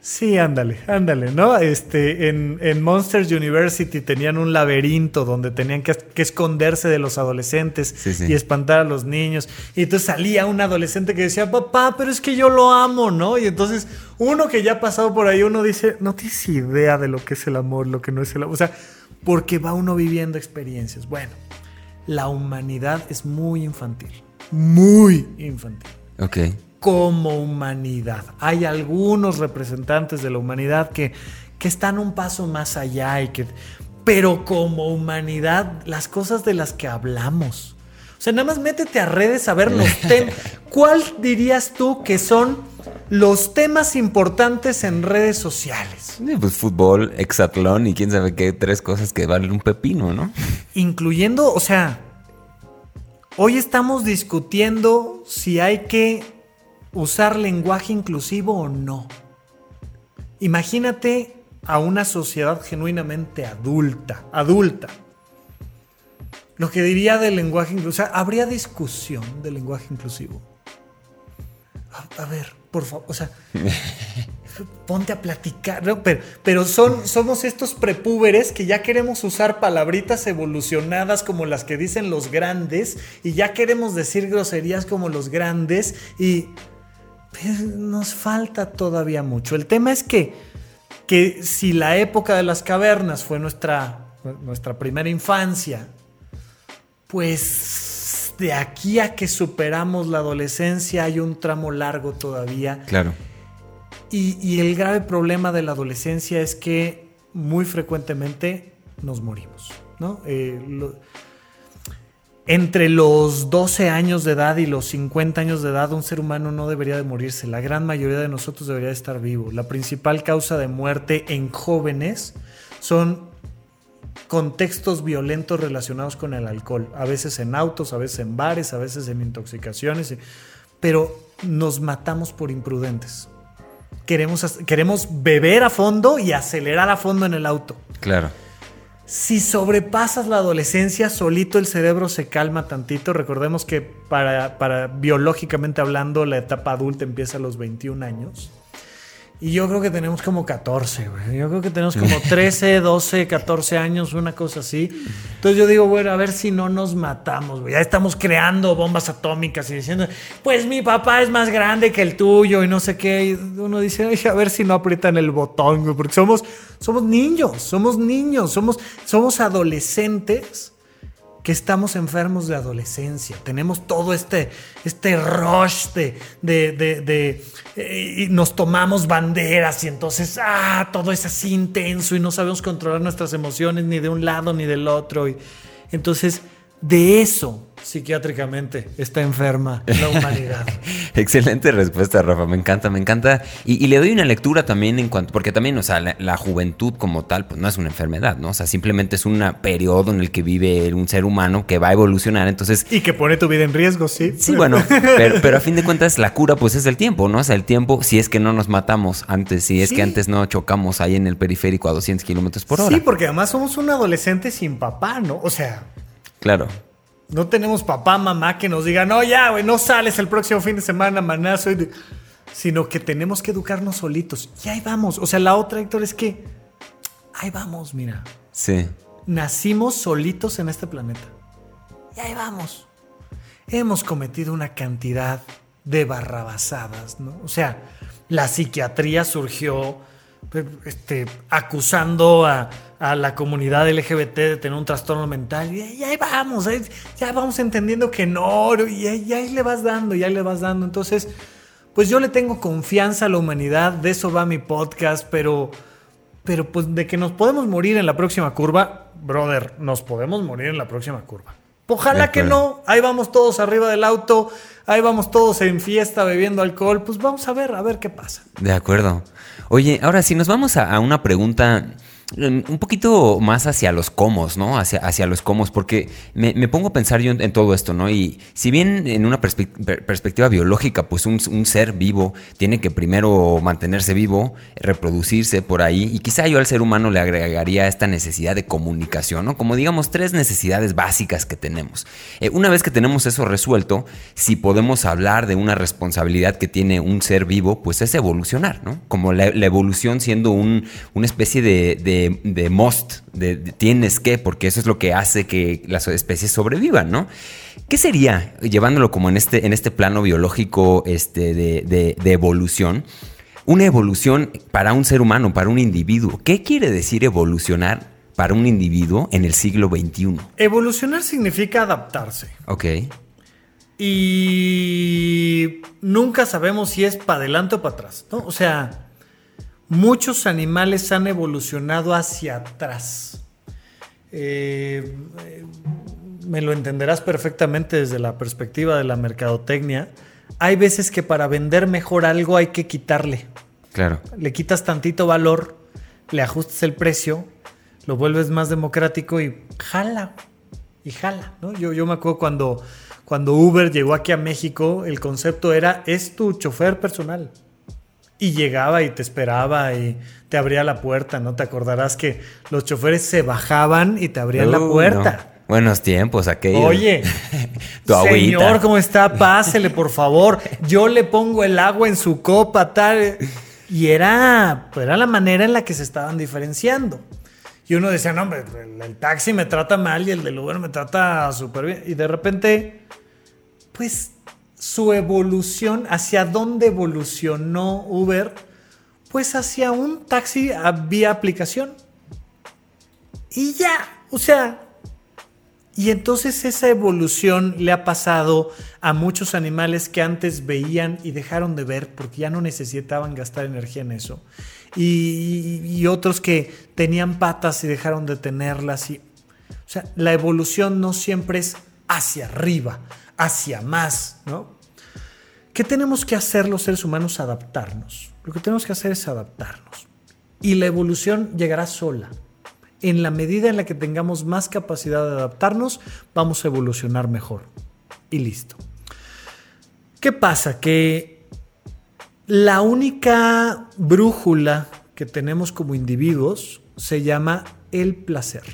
sí, ándale, ándale, ¿no? Este, en, Monsters University tenían un laberinto donde tenían que, esconderse de los adolescentes y espantar a los niños. Y entonces salía un adolescente que decía, papá, pero es que yo lo amo, ¿no? Y entonces uno que ya ha pasado por ahí, uno dice, no tienes idea de lo que es el amor, lo que no es el amor. O sea, porque va uno viviendo experiencias. Bueno, la humanidad es muy infantil, muy infantil. Ok como humanidad. Hay algunos representantes de la humanidad que, que están un paso más allá y que... Pero como humanidad, las cosas de las que hablamos. O sea, nada más métete a redes a ver los temas. ¿Cuál dirías tú que son los temas importantes en redes sociales? Pues fútbol, exatlón y quién sabe qué, tres cosas que valen un pepino, ¿no? Incluyendo, o sea, hoy estamos discutiendo si hay que usar lenguaje inclusivo o no. Imagínate a una sociedad genuinamente adulta, adulta. Lo que diría del lenguaje inclusivo, habría discusión del lenguaje inclusivo. A, ver, por favor, o sea, ponte a platicar, pero, pero son, somos estos prepúberes que ya queremos usar palabritas evolucionadas como las que dicen los grandes y ya queremos decir groserías como los grandes y nos falta todavía mucho. El tema es que, que si la época de las cavernas fue nuestra, nuestra primera infancia, pues de aquí a que superamos la adolescencia hay un tramo largo todavía. Claro. Y, el grave problema de la adolescencia es que muy frecuentemente nos morimos, ¿no? Eh, entre los 12 años de edad y los 50 años de edad, un ser humano no debería de morirse. La gran mayoría de nosotros debería de estar vivo. La principal causa de muerte en jóvenes son contextos violentos relacionados con el alcohol. A veces en autos, a veces en bares, a veces en intoxicaciones. Pero nos matamos por imprudentes. Queremos, queremos beber a fondo y acelerar a fondo en el auto. Claro. Si sobrepasas la adolescencia, solito el cerebro se calma tantito. Recordemos que para, biológicamente hablando, la etapa adulta empieza a los 21 años. Y yo creo que tenemos como 14, güey. Yo creo que tenemos como 13, 12, 14 años, una cosa así. Entonces yo digo, bueno, a ver si no nos matamos, güey. Ya estamos creando bombas atómicas y diciendo, pues mi papá es más grande que el tuyo y no sé qué. Y uno dice, a ver si no aprietan el botón, güey. Porque somos, somos niños, somos niños, somos, somos adolescentes que estamos enfermos de adolescencia, tenemos todo este, este rush de, de, eh, y nos tomamos banderas y entonces, ah, todo es así intenso y no sabemos controlar nuestras emociones ni de un lado ni del otro. Y, entonces, de eso psiquiátricamente está enferma la humanidad. Excelente respuesta, Rafa. Me encanta, me encanta. Y, le doy una lectura también en cuanto, porque también, o sea, la, juventud como tal, pues no es una enfermedad, ¿no? O sea, simplemente es un periodo en el que vive un ser humano que va a evolucionar. Entonces. Y que pone tu vida en riesgo, sí. Sí, bueno, pero, a fin de cuentas, la cura, pues es el tiempo, ¿no? O sea, el tiempo, si es que no nos matamos antes, si es que antes no chocamos ahí en el periférico a 200 kilómetros por hora. Sí, porque además somos un adolescente sin papá, ¿no? O sea. Claro. No tenemos papá, mamá que nos diga, no, ya, güey, no sales el próximo fin de semana, manazo. sino que tenemos que educarnos solitos. Y ahí vamos. O sea, la otra, Héctor, es que ahí vamos, mira. Sí. Nacimos solitos en este planeta. Y ahí vamos. Hemos cometido una cantidad de barrabasadas, ¿no? O sea, la psiquiatría surgió este, acusando a, la comunidad LGBT de tener un trastorno mental. Y, ahí vamos, ya vamos entendiendo que no, y ahí, le vas dando, y ahí le vas dando. Entonces, pues yo le tengo confianza a la humanidad, de eso va mi podcast, pero, pero pues de que nos podemos morir en la próxima curva, brother, nos podemos morir en la próxima curva. Ojalá que no, ahí vamos todos arriba del auto, ahí vamos todos en fiesta bebiendo alcohol, pues vamos a ver, a ver qué pasa. De acuerdo. Oye, ahora si nos vamos a, a una pregunta un poquito más hacia los comos, ¿no? Hacia, hacia los comos, porque me, pongo a pensar yo en, todo esto, ¿no? Y si bien en una perspectiva biológica, pues un, ser vivo tiene que primero mantenerse vivo, reproducirse por ahí, y quizá yo al ser humano le agregaría esta necesidad de comunicación, ¿no? Como digamos, tres necesidades básicas que tenemos. Eh, una vez que tenemos eso resuelto, si podemos hablar de una responsabilidad que tiene un ser vivo, pues es evolucionar, ¿no? Como la, evolución siendo un, una especie de de, most, de, tienes que, porque eso es lo que hace que las especies sobrevivan, ¿no? ¿Qué sería, llevándolo como en este, en este plano biológico este, de, evolución, una evolución para un ser humano, para un individuo? ¿Qué quiere decir evolucionar para un individuo en el siglo XXI? Evolucionar significa adaptarse. Ok. Y nunca sabemos si es para adelante o para atrás, ¿no? O sea, muchos animales han evolucionado hacia atrás. Eh, me lo entenderás perfectamente desde la perspectiva de la mercadotecnia. Hay veces que para vender mejor algo hay que quitarle. Claro. Le quitas tantito valor, le ajustas el precio, lo vuelves más democrático y jala. Y jala. ¿no? Yo, yo me acuerdo cuando, cuando Uber llegó aquí a México, el concepto era, es tu chofer personal y llegaba y te esperaba y te abría la puerta, ¿no? Te acordarás que los choferes se bajaban y te abrían la puerta. Buenos tiempos aquellos. Oye, tu señor, ¿cómo está? Pásele, por favor. Yo le pongo el agua en su copa, tal. Y era, pues era la manera en la que se estaban diferenciando. Y uno decía, no, hombre, el, el taxi me trata mal y el del Uber me trata súper bien. Y de repente, pues su evolución, hacia dónde evolucionó Uber, pues hacia un taxi vía aplicación. Y ya, o sea, y entonces esa evolución le ha pasado a muchos animales que antes veían y dejaron de ver porque ya no necesitaban gastar energía en eso. Y, y otros que tenían patas y dejaron de tenerlas. Y, o sea, la evolución no siempre es hacia arriba, hacia más, ¿no? ¿Qué tenemos que hacer los seres humanos? Adaptarnos. Lo que tenemos que hacer es adaptarnos. Y la evolución llegará sola. En la medida en la que tengamos más capacidad de adaptarnos, vamos a evolucionar mejor. Y listo. ¿Qué pasa? Que la única brújula que tenemos como individuos se llama el placer.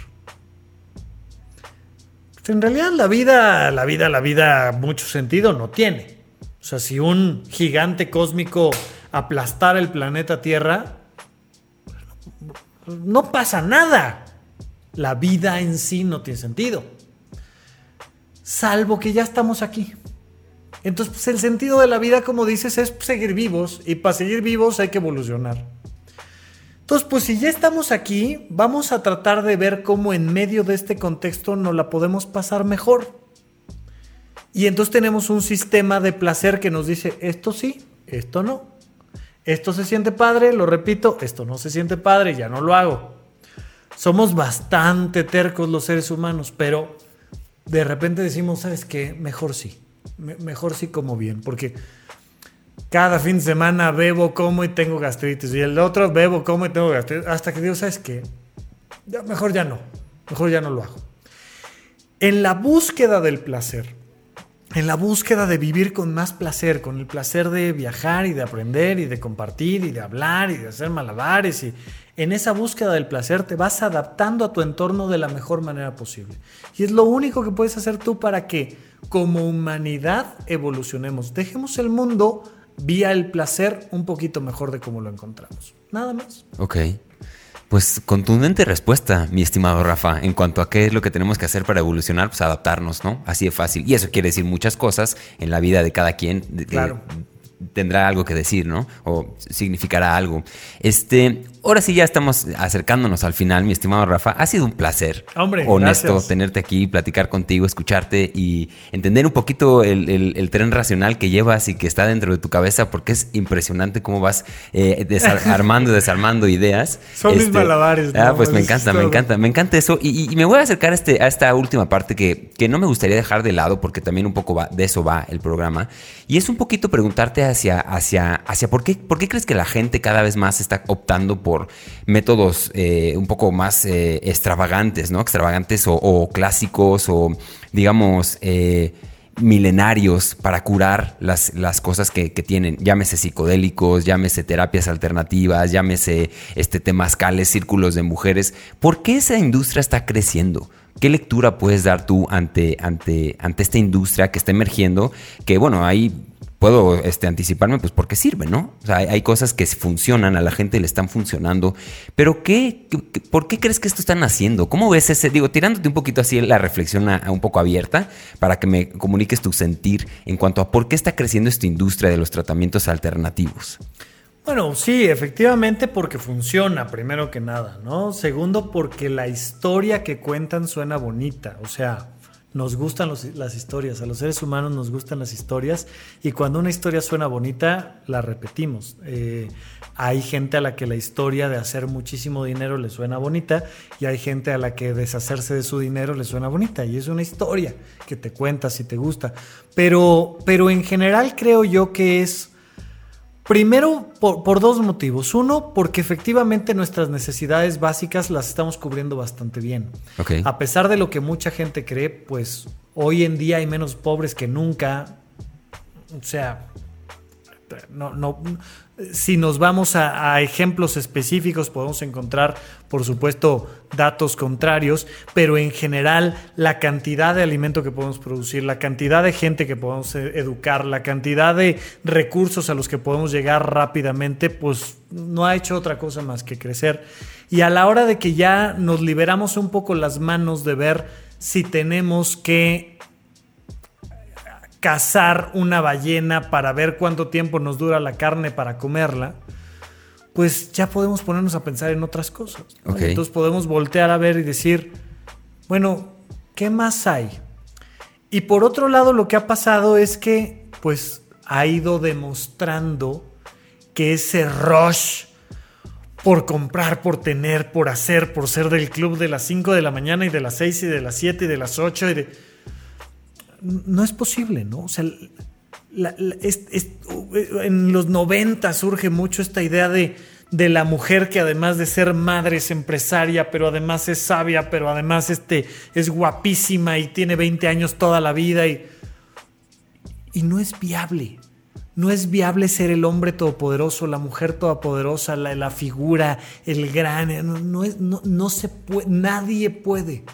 En realidad la vida, la vida, la vida, mucho sentido no tiene. O sea, si un gigante cósmico aplastara el planeta Tierra, no pasa nada. La vida en sí no tiene sentido. Salvo que ya estamos aquí. Entonces, pues, el sentido de la vida, como dices, es seguir vivos. Y para seguir vivos hay que evolucionar. Entonces, pues si ya estamos aquí, vamos a tratar de ver cómo en medio de este contexto nos la podemos pasar mejor. Y entonces tenemos un sistema de placer que nos dice, esto sí, esto no. Esto se siente padre, lo repito, esto no se siente padre, ya no lo hago. Somos bastante tercos los seres humanos, pero de repente decimos, ¿sabes qué? Mejor sí. mejor sí como bien, porque cada fin de semana bebo, como y tengo gastritis. Y el otro bebo, como y tengo gastritis. Hasta que digo, ¿sabes qué? Mejor ya no. Mejor ya no lo hago. En la búsqueda del placer, en la búsqueda de vivir con más placer, con el placer de viajar y de aprender y de compartir y de hablar y de hacer malabares y en esa búsqueda del placer te vas adaptando a tu entorno de la mejor manera posible. Y es lo único que puedes hacer tú para que como humanidad evolucionemos. Dejemos el mundo vía el placer un poquito mejor de cómo lo encontramos. Nada más. Ok. Pues contundente respuesta, mi estimado Rafa, en cuanto a qué es lo que tenemos que hacer para evolucionar, pues adaptarnos, ¿no? Así de fácil. Y eso quiere decir muchas cosas en la vida de cada quien. Claro. tendrá algo que decir, ¿no? O significará algo. Este, ahora sí ya estamos acercándonos al final, mi estimado Rafa. Ha sido un placer, Hombre, honesto, tenerte aquí, platicar contigo, escucharte y entender un poquito el, tren racional que llevas y que está dentro de tu cabeza, porque es impresionante cómo vas eh, armando desarmando ideas. Son mis este, malabares. Ah, pues me encanta, me encanta, me encanta eso. Y, me voy a acercar a, este, a esta última parte que, que no me gustaría dejar de lado, porque también un poco va, de eso va el programa. Y es un poquito preguntarte hacia, hacia, hacia por, qué, por qué crees que la gente cada vez más está optando por métodos eh, un poco más eh, extravagantes, ¿no? Extravagantes o, clásicos o, digamos, eh, milenarios para curar las, las cosas que, tienen. Llámese psicodélicos, llámese terapias alternativas, llámese este, temazcales, círculos de mujeres. ¿Por qué esa industria está creciendo? ¿Qué lectura puedes dar tú ante, ante, ante esta industria que está emergiendo? Que bueno, hay puedo este, anticiparme, pues porque sirve, ¿no? O sea, hay, cosas que funcionan, a la gente le están funcionando, pero ¿qué, por qué crees que esto están haciendo? ¿Cómo ves ese, digo, tirándote un poquito así la reflexión a, un poco abierta para que me comuniques tu sentir en cuanto a por qué está creciendo esta industria de los tratamientos alternativos? Bueno, sí, efectivamente porque funciona, primero que nada, ¿no? Segundo, porque la historia que cuentan suena bonita, o sea, nos gustan las historias, a los seres humanos nos gustan las historias y cuando una historia suena bonita, la repetimos. Eh, hay gente a la que la historia de hacer muchísimo dinero le suena bonita y hay gente a la que deshacerse de su dinero le suena bonita y es una historia que te cuentas si te gusta. Pero, pero en general creo yo que es Primero, por, dos motivos. Uno, porque efectivamente nuestras necesidades básicas las estamos cubriendo bastante bien. A pesar de lo que mucha gente cree, pues hoy en día hay menos pobres que nunca. O sea, no, no, si nos vamos a, ejemplos específicos, podemos encontrar, por supuesto, datos contrarios, pero en general la cantidad de alimento que podemos producir, la cantidad de gente que podemos e, educar, la cantidad de recursos a los que podemos llegar rápidamente, pues no ha hecho otra cosa más que crecer. Y a la hora de que ya nos liberamos un poco las manos de ver si tenemos que cazar una ballena para ver cuánto tiempo nos dura la carne para comerla, pues ya podemos ponernos a pensar en otras cosas. Entonces podemos voltear a ver y decir, bueno, ¿qué más hay? Y por otro lado, lo que ha pasado es que, pues, ha ido demostrando que ese rush por comprar, por tener, por hacer, por ser del club de las 5 de la mañana y de las 6 y de las 7 y de las 8 y de no es posible, ¿no? O sea, en los 90 surge mucho esta idea de, de, la mujer que además de ser madre es empresaria, pero además es sabia, pero además este, es guapísima y tiene 20 años toda la vida y, y no es viable. No es viable ser el hombre todopoderoso, la mujer todopoderosa, la, figura, el gran. No, es, no, no se puede, nadie puede.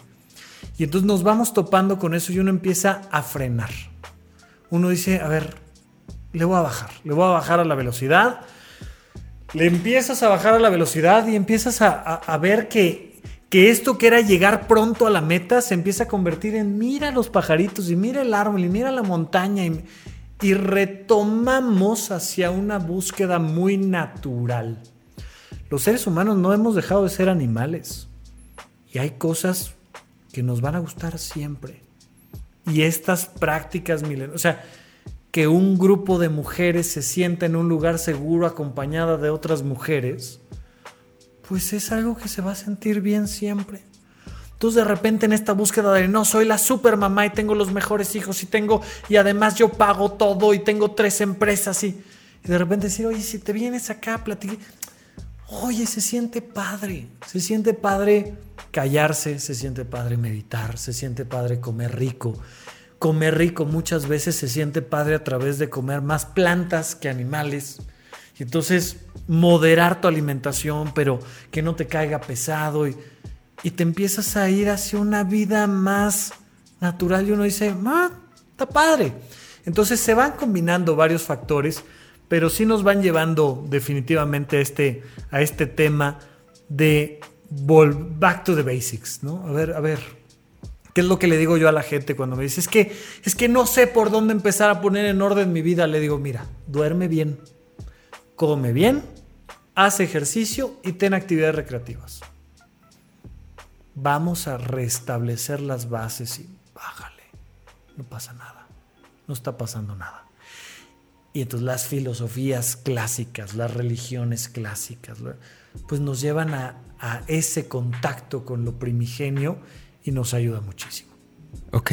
Y entonces nos vamos topando con eso y uno empieza a frenar. Uno dice, a ver, le voy a bajar, le voy a bajar a la velocidad. Le empiezas a bajar a la velocidad y empiezas a, ver que, que esto que era llegar pronto a la meta se empieza a convertir en mira los pajaritos y mira el árbol y mira la montaña y, y retomamos hacia una búsqueda muy natural. Los seres humanos no hemos dejado de ser animales y hay cosas que nos van a gustar siempre. Y estas prácticas milenarias, o sea, que un grupo de mujeres se sienta en un lugar seguro acompañada de otras mujeres, pues es algo que se va a sentir bien siempre. Entonces de repente en esta búsqueda de no soy la super mamá y tengo los mejores hijos y tengo y además yo pago todo y tengo tres empresas y, de repente decir, oye, si te vienes acá a platicar, oye, se siente padre, se siente padre callarse, se siente padre meditar, se siente padre comer rico. Comer rico muchas veces se siente padre a través de comer más plantas que animales. Y entonces moderar tu alimentación, pero que no te caiga pesado y, te empiezas a ir hacia una vida más natural y uno dice, ah, está padre. Entonces se van combinando varios factores pero sí nos van llevando definitivamente este, a este tema de back to the basics, ¿no? A ver, a ver, ¿qué es lo que le digo yo a la gente cuando me dice, es que, es que no sé por dónde empezar a poner en orden mi vida? Le digo, mira, duerme bien, come bien, haz ejercicio y ten actividades recreativas. Vamos a restablecer las bases y bájale, no pasa nada, no está pasando nada. Y entonces las filosofías clásicas, las religiones clásicas, pues nos llevan a, ese contacto con lo primigenio y nos ayuda muchísimo. Ok.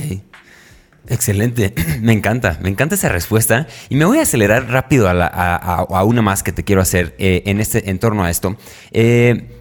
Excelente, me encanta, me encanta esa respuesta y me voy a acelerar rápido a, una más que te quiero hacer eh, en, este, en torno a esto. Eh,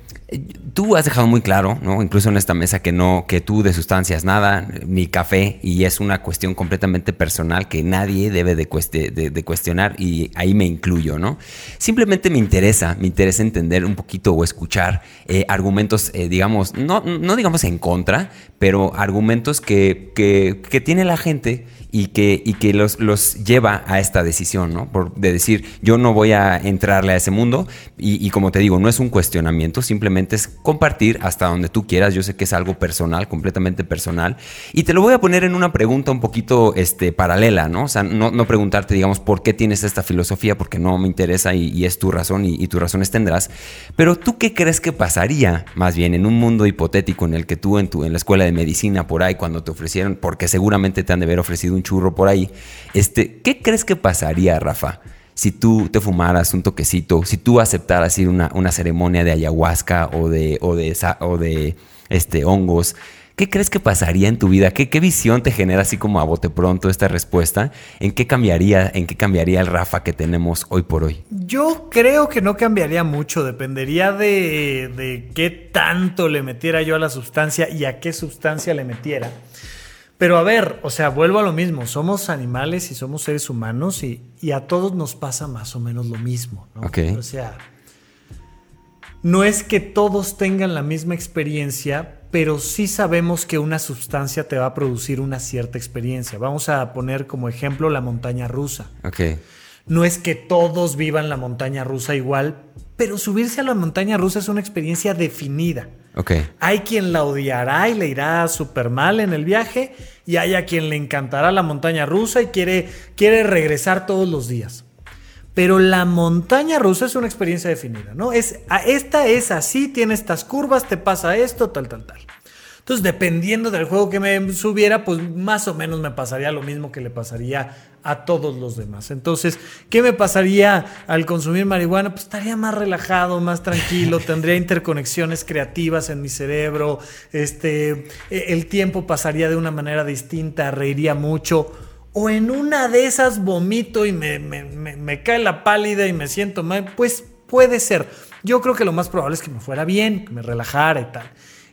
Tú has dejado muy claro, ¿no? incluso en esta mesa, que no, que tú de sustancias nada, ni café, y es una cuestión completamente personal que nadie debe de, cuestionar, y ahí me incluyo, ¿no? Simplemente me interesa, me interesa entender un poquito o escuchar eh, argumentos, eh, digamos, no, no digamos en contra, pero argumentos que, que, que tiene la gente y que, y que los, los lleva a esta decisión, ¿no? Por, de decir, yo no voy a entrarle a ese mundo y, como te digo, no es un cuestionamiento, simplemente es compartir hasta donde tú quieras. Yo sé que es algo personal, completamente personal. Y te lo voy a poner en una pregunta un poquito este, paralela, ¿no? O sea, no, preguntarte, digamos, por qué tienes esta filosofía, porque no me interesa y, es tu razón y, y tus razones tendrás. Pero tú qué crees que pasaría, más bien, en un mundo hipotético en el que tú en, tu, en la escuela de medicina por ahí, cuando te ofrecieron, porque seguramente te han de haber ofrecido un churro por ahí. Este, ¿Qué crees que pasaría, Rafa? Si tú te fumaras un toquecito, si tú aceptaras ir a una, ceremonia de ayahuasca o de, o de, o de este, hongos, ¿qué crees que pasaría en tu vida? ¿Qué, ¿Qué, visión te genera así como a bote pronto esta respuesta? ¿En qué cambiaría, en qué cambiaría el Rafa que tenemos hoy por hoy? Yo creo que no cambiaría mucho, dependería de, de qué tanto le metiera yo a la sustancia y a qué sustancia le metiera. Pero a ver, o sea, vuelvo a lo mismo, somos animales y somos seres humanos y, a todos nos pasa más o menos lo mismo, ¿no? O sea, no es que todos tengan la misma experiencia, pero sí sabemos que una sustancia te va a producir una cierta experiencia. Vamos a poner como ejemplo la montaña rusa. Okay. No es que todos vivan la montaña rusa igual, pero subirse a la montaña rusa es una experiencia definida. Hay quien la odiará y le irá súper mal en el viaje y hay a quien le encantará la montaña rusa y quiere, quiere regresar todos los días. Pero la montaña rusa es una experiencia definida, ¿no? Es, esta es así, tiene estas curvas, te pasa esto, tal, tal, tal. Entonces, dependiendo del juego que me subiera, pues más o menos me pasaría lo mismo que le pasaría a todos los demás. Entonces, ¿qué me pasaría al consumir marihuana? Pues estaría más relajado, más tranquilo, tendría interconexiones creativas en mi cerebro, este, e, el tiempo pasaría de una manera distinta, reiría mucho. O en una de esas vomito y me, me cae la pálida y me siento mal. Pues puede ser. Yo creo que lo más probable es que me fuera bien, que me relajara y tal.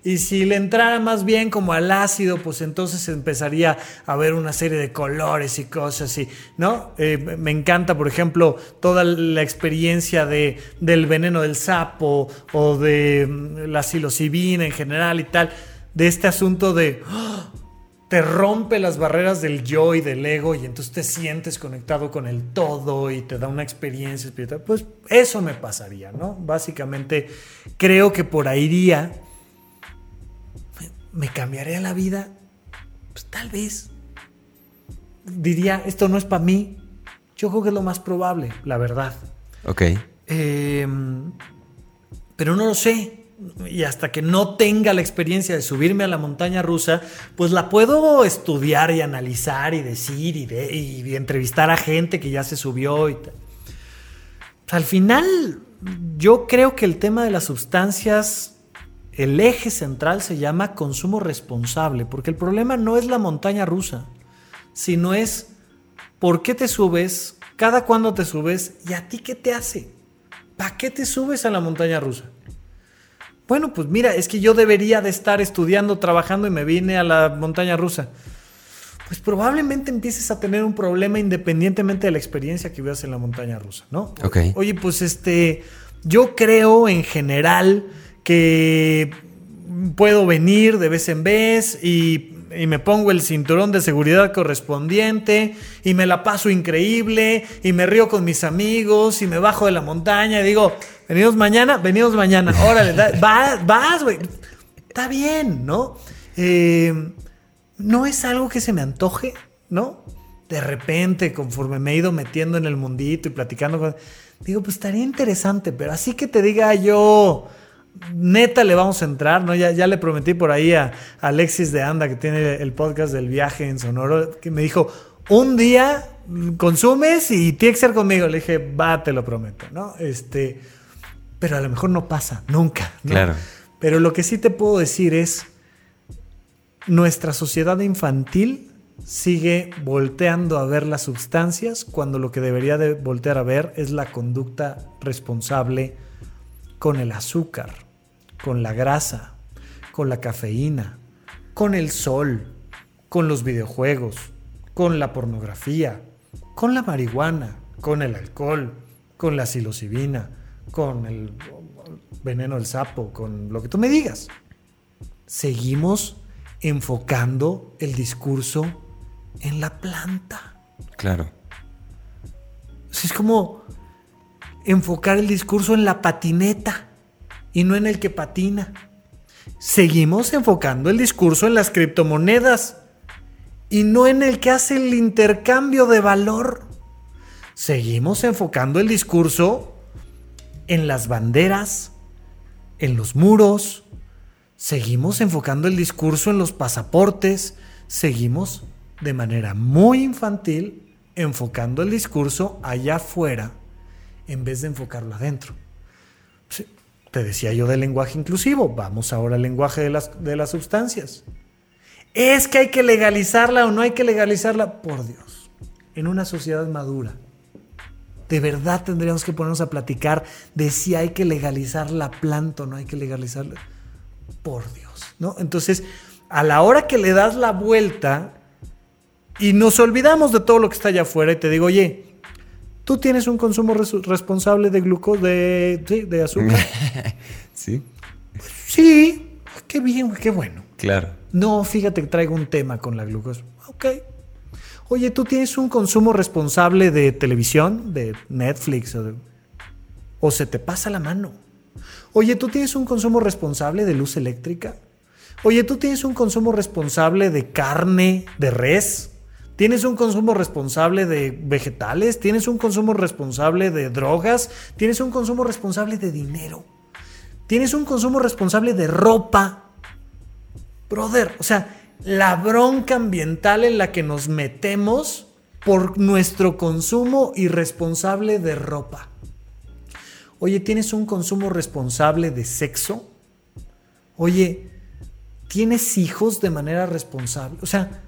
Y si le entrara más bien como al ácido, pues entonces empezaría a ver una serie de colores y cosas así, ¿no? Eh, me encanta, por ejemplo, toda la experiencia de, del veneno del sapo o de mm, la psilocibina en general y tal, de este asunto de... ¡ah! te rompe las barreras del yo y del ego y entonces te sientes conectado con el todo y te da una experiencia espiritual. Pues eso me pasaría, ¿no? Básicamente creo que por ahí iría ¿Me cambiaría la vida? Pues tal vez. Diría, esto no es para mí. Yo creo que es lo más probable, la verdad. Ok. Em, pero no lo sé. Y hasta que no tenga la experiencia de subirme a la montaña rusa, pues la puedo estudiar y analizar y decir y, y entrevistar a gente que ya se subió y tal. Al final, yo creo que el tema de las sustancias el eje central se llama consumo responsable, porque el problema no es la montaña rusa, sino es por qué te subes, cada cuándo te subes y a ti qué te hace. ¿Para qué te subes a la montaña rusa? Bueno, pues mira, es que yo debería de estar estudiando, trabajando y me vine a la montaña rusa. Pues probablemente empieces a tener un problema independientemente de la experiencia que veas en la montaña rusa, ¿no? Oye, pues este, yo creo en general que puedo venir de vez en vez y y me pongo el cinturón de seguridad correspondiente y me la paso increíble y me río con mis amigos y me bajo de la montaña y digo, venimos mañana, venimos mañana, órale, vas, güey. Está bien, ¿no? Eh, no es algo que se me antoje, ¿no? De repente, conforme me he ido metiendo en el mundito y platicando con... Digo, pues estaría interesante, pero así que te diga yo neta le vamos a entrar, ¿no? Ya, ya le prometí por ahí a, Alexis de Anda, que tiene el podcast del viaje en Sonoro, que me dijo, un día consumes y tiene que ser conmigo. Le dije, va, te lo prometo, ¿no? Este, pero a lo mejor no pasa, nunca, Claro. Pero lo que sí te puedo decir es, nuestra sociedad infantil sigue volteando a ver las sustancias cuando lo que debería de voltear a ver es la conducta responsable con el azúcar con la grasa, con la cafeína, con el sol, con los videojuegos, con la pornografía, con la marihuana, con el alcohol, con la psilocibina, con el veneno del sapo, con lo que tú me digas. Seguimos enfocando el discurso en la planta. Claro. Es como enfocar el discurso en la patineta y no en el que patina. Seguimos enfocando el discurso en las criptomonedas y no en el que hace el intercambio de valor. Seguimos enfocando el discurso en las banderas, en los muros. Seguimos enfocando el discurso en los pasaportes. Seguimos de manera muy infantil enfocando el discurso allá afuera en vez de enfocarlo adentro. Te decía yo del lenguaje inclusivo, vamos ahora al lenguaje de las, de las sustancias. ¿Es que hay que legalizarla o no hay que legalizarla? Por Dios, en una sociedad madura, de verdad tendríamos que ponernos a platicar de si hay que legalizar la planta o no hay que legalizarla. Por Dios, ¿no? Entonces, a la hora que le das la vuelta y nos olvidamos de todo lo que está allá afuera y te digo, oye, ¿Tú tienes un consumo responsable de glucosa, de, de azúcar? sí. Sí, qué bien, qué bueno. Claro. No, fíjate que traigo un tema con la glucosa. Ok. Oye, ¿tú tienes un consumo responsable de televisión, de Netflix o, o se te pasa la mano? Oye, ¿tú tienes un consumo responsable de luz eléctrica? Oye, ¿tú tienes un consumo responsable de carne, de res? ¿Tienes un consumo responsable de vegetales? ¿Tienes un consumo responsable de drogas? ¿Tienes un consumo responsable de dinero? ¿Tienes un consumo responsable de ropa? Brother, o sea, la bronca ambiental en la que nos metemos por nuestro consumo irresponsable de ropa. Oye, ¿tienes un consumo responsable de sexo? Oye, ¿tienes hijos de manera responsable? O sea,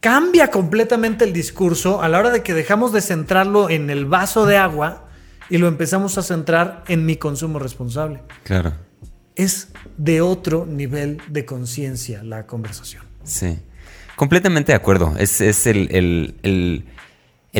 cambia completamente el discurso a la hora de que dejamos de centrarlo en el vaso de agua y lo empezamos a centrar en mi consumo responsable. Claro. Es de otro nivel de conciencia la conversación. Sí. Completamente de acuerdo. Es, el, el el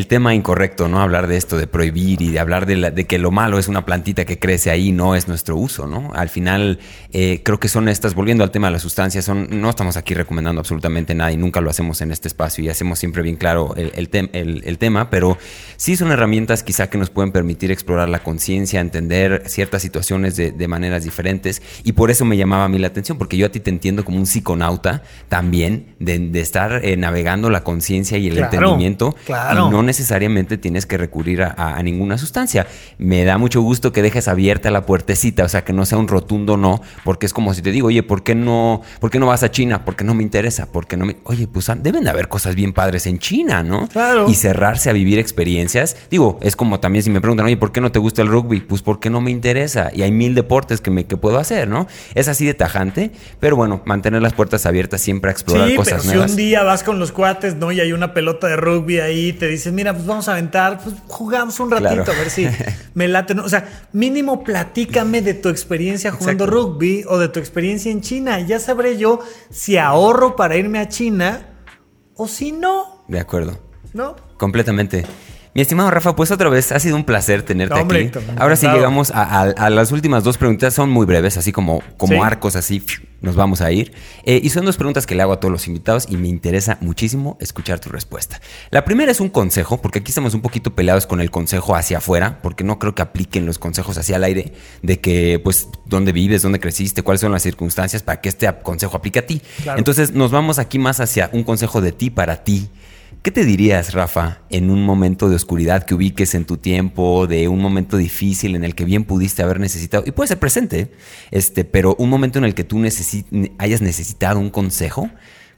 tema incorrecto, ¿no? Hablar de esto, de prohibir y de hablar de, que lo malo es una plantita que crece ahí, no es nuestro uso, ¿no? Al final, eh, creo que son estas, volviendo al tema de las sustancias, son, no estamos aquí recomendando absolutamente nada y nunca lo hacemos en este espacio y hacemos siempre bien claro el, el, tema, pero sí son herramientas quizá que nos pueden permitir explorar la conciencia, entender ciertas situaciones de, maneras diferentes y por eso me llamaba a mí la atención, porque yo a ti te entiendo como un psiconauta también, de, estar eh, navegando la conciencia y el entendimiento. Claro. Y no necesariamente tienes que recurrir a, ninguna sustancia. Me da mucho gusto que dejes abierta la puertecita, o sea, que no sea un rotundo no, porque es como si te digo, oye, ¿por qué no, por qué no vas a China? Porque no me interesa, porque no me... Oye, pues ah, deben de haber cosas bien padres en China, ¿no? Claro. Y cerrarse a vivir experiencias. Digo, es como también si me preguntan, oye, ¿por qué no te gusta el rugby? Pues porque no me interesa. Y hay mil deportes que, me, que puedo hacer, ¿no? Es así de tajante, pero bueno, mantener las puertas abiertas siempre a explorar cosas pero Si un día vas con los cuates, ¿no? Y hay una pelota de rugby ahí, te mira, pues vamos a aventar, pues jugamos un ratito a ver si me late. O sea, mínimo platícame de tu experiencia jugando rugby o de tu experiencia en China. Ya sabré yo si ahorro para irme a China o si no. De acuerdo. ¿No? Completamente. Mi estimado Rafa, pues otra vez ha sido un placer tenerte aquí. Ahora sí llegamos a, las últimas dos preguntas, son muy breves, así como, como arcos, así nos vamos a ir. Eh, y son dos preguntas que le hago a todos los invitados y me interesa muchísimo escuchar tu respuesta. La primera es un consejo, porque aquí estamos un poquito peleados con el consejo hacia afuera, porque no creo que apliquen los consejos hacia el aire, de que, pues, dónde vives, dónde creciste, cuáles son las circunstancias para que este consejo aplique a ti. Entonces, nos vamos aquí más hacia un consejo de ti para ti. ¿Qué te dirías, Rafa, en un momento de oscuridad que ubiques en tu tiempo, de un momento difícil en el que bien pudiste haber necesitado, y puede ser presente, este, pero un momento en el que tú hayas necesitado un consejo?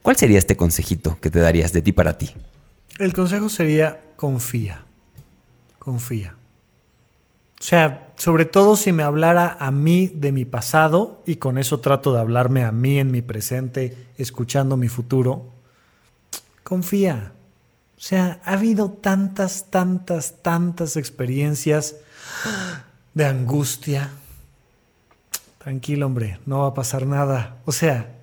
¿Cuál sería este consejito que te darías de ti para ti? El consejo sería confía, confía. O sea, sobre todo si me hablara a mí de mi pasado, y con eso trato de hablarme a mí en mi presente, escuchando mi futuro, confía o sea, ha habido tantas, tantas, tantas experiencias de angustia. Tranquilo, hombre, no va a pasar nada. O sea,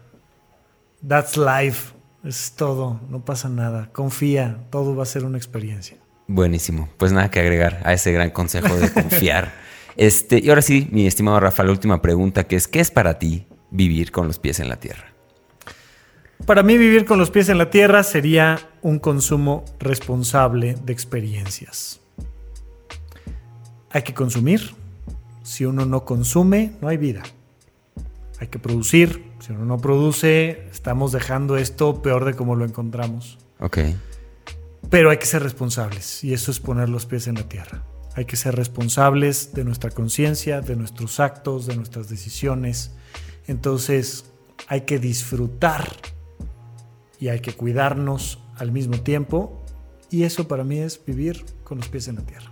that's life. Es todo, no pasa nada. Confía, todo va a ser una experiencia. Buenísimo. Pues nada que agregar a ese gran consejo de confiar. este, y ahora sí, mi estimado Rafa, la última pregunta que es, ¿qué es para ti vivir con los pies en la tierra? Para mí vivir con los pies en la tierra sería un consumo responsable de experiencias. Hay que consumir. Si uno no consume, no hay vida. Hay que producir. Si uno no produce, estamos dejando esto peor de como lo encontramos. Ok. Pero hay que ser responsables y eso es poner los pies en la tierra. Hay que ser responsables de nuestra conciencia, de nuestros actos, de nuestras decisiones. Entonces hay que disfrutar y hay que cuidarnos al mismo tiempo. Y eso para mí es vivir con los pies en la tierra.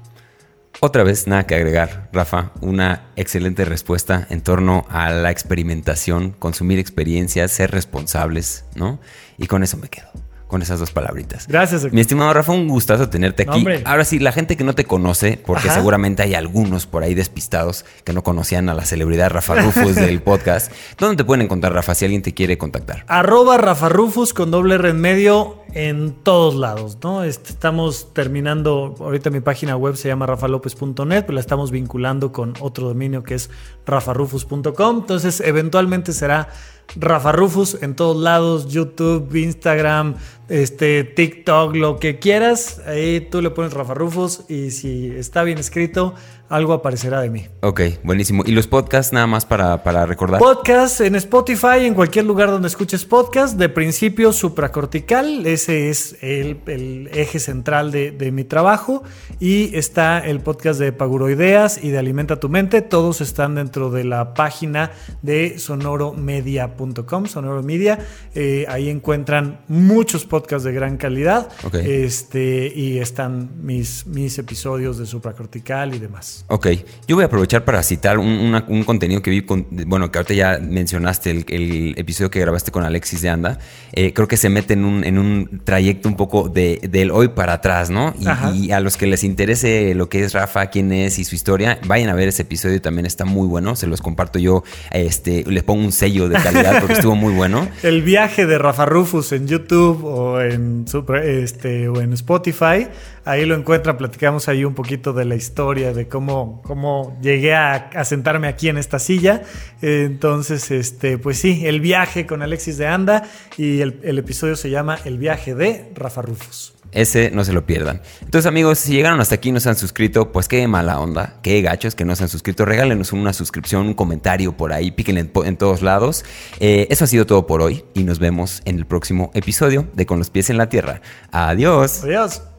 Otra vez, nada que agregar, Rafa. Una excelente respuesta en torno a la experimentación, consumir experiencias, ser responsables, ¿no? Y con eso me quedo con esas dos palabritas. Gracias. Mi estimado Rafa, un gustazo tenerte aquí. Ahora sí, la gente que no te conoce, porque seguramente hay algunos por ahí despistados que no conocían a la celebridad Rafa Rufus del podcast. ¿Dónde te pueden encontrar, Rafa, si alguien te quiere contactar? Arroba Rafa Rufus con doble R en medio en todos lados, ¿no? Este, estamos terminando, ahorita mi página web se llama rafalopez.net, pero la estamos vinculando con otro dominio que es rafarufus.com. Entonces, eventualmente será Rafa Rufus en todos lados, YouTube, Instagram, este, TikTok, lo que quieras. Ahí tú le pones Rafa Rufus y si está bien escrito, algo aparecerá de mí. Ok, buenísimo. ¿Y los podcasts nada más para, para recordar? Podcast en Spotify, en cualquier lugar donde escuches podcast. De principio, supracortical. Ese es el, eje central de, de, mi trabajo. Y está el podcast de Paguroideas y de Alimenta tu Mente. Todos están dentro de la página de sonoromedia.com, Sonoro Media. Eh, ahí encuentran muchos podcasts de gran calidad. Este, y están mis, mis episodios de supracortical y demás. Ok, yo voy a aprovechar para citar un, contenido que vi, con, bueno, que ahorita ya mencionaste, el, episodio que grabaste con Alexis de Anda, eh, creo que se mete en un, en un trayecto un poco de, del hoy para atrás, ¿no? Y, a los que les interese lo que es Rafa, quién es y su historia, vayan a ver ese episodio, también está muy bueno, se los comparto yo, este, les pongo un sello de calidad porque estuvo muy bueno. El viaje de Rafa Rufus en YouTube o en, este, o en Spotify Ahí lo encuentran, platicamos ahí un poquito de la historia, de cómo, cómo llegué a, sentarme aquí en esta silla. Entonces, este, pues sí, el viaje con Alexis de Anda y el, el episodio se llama El viaje de Rafa Rufus. Ese no se lo pierdan. Entonces, amigos, si llegaron hasta aquí y no se han suscrito, pues qué mala onda, qué gachos que no se han suscrito. Regálenos una suscripción, un comentario por ahí, píquenle en, todos lados. Eh, eso ha sido todo por hoy y nos vemos en el próximo episodio de Con los pies en la tierra. Adiós. Adiós.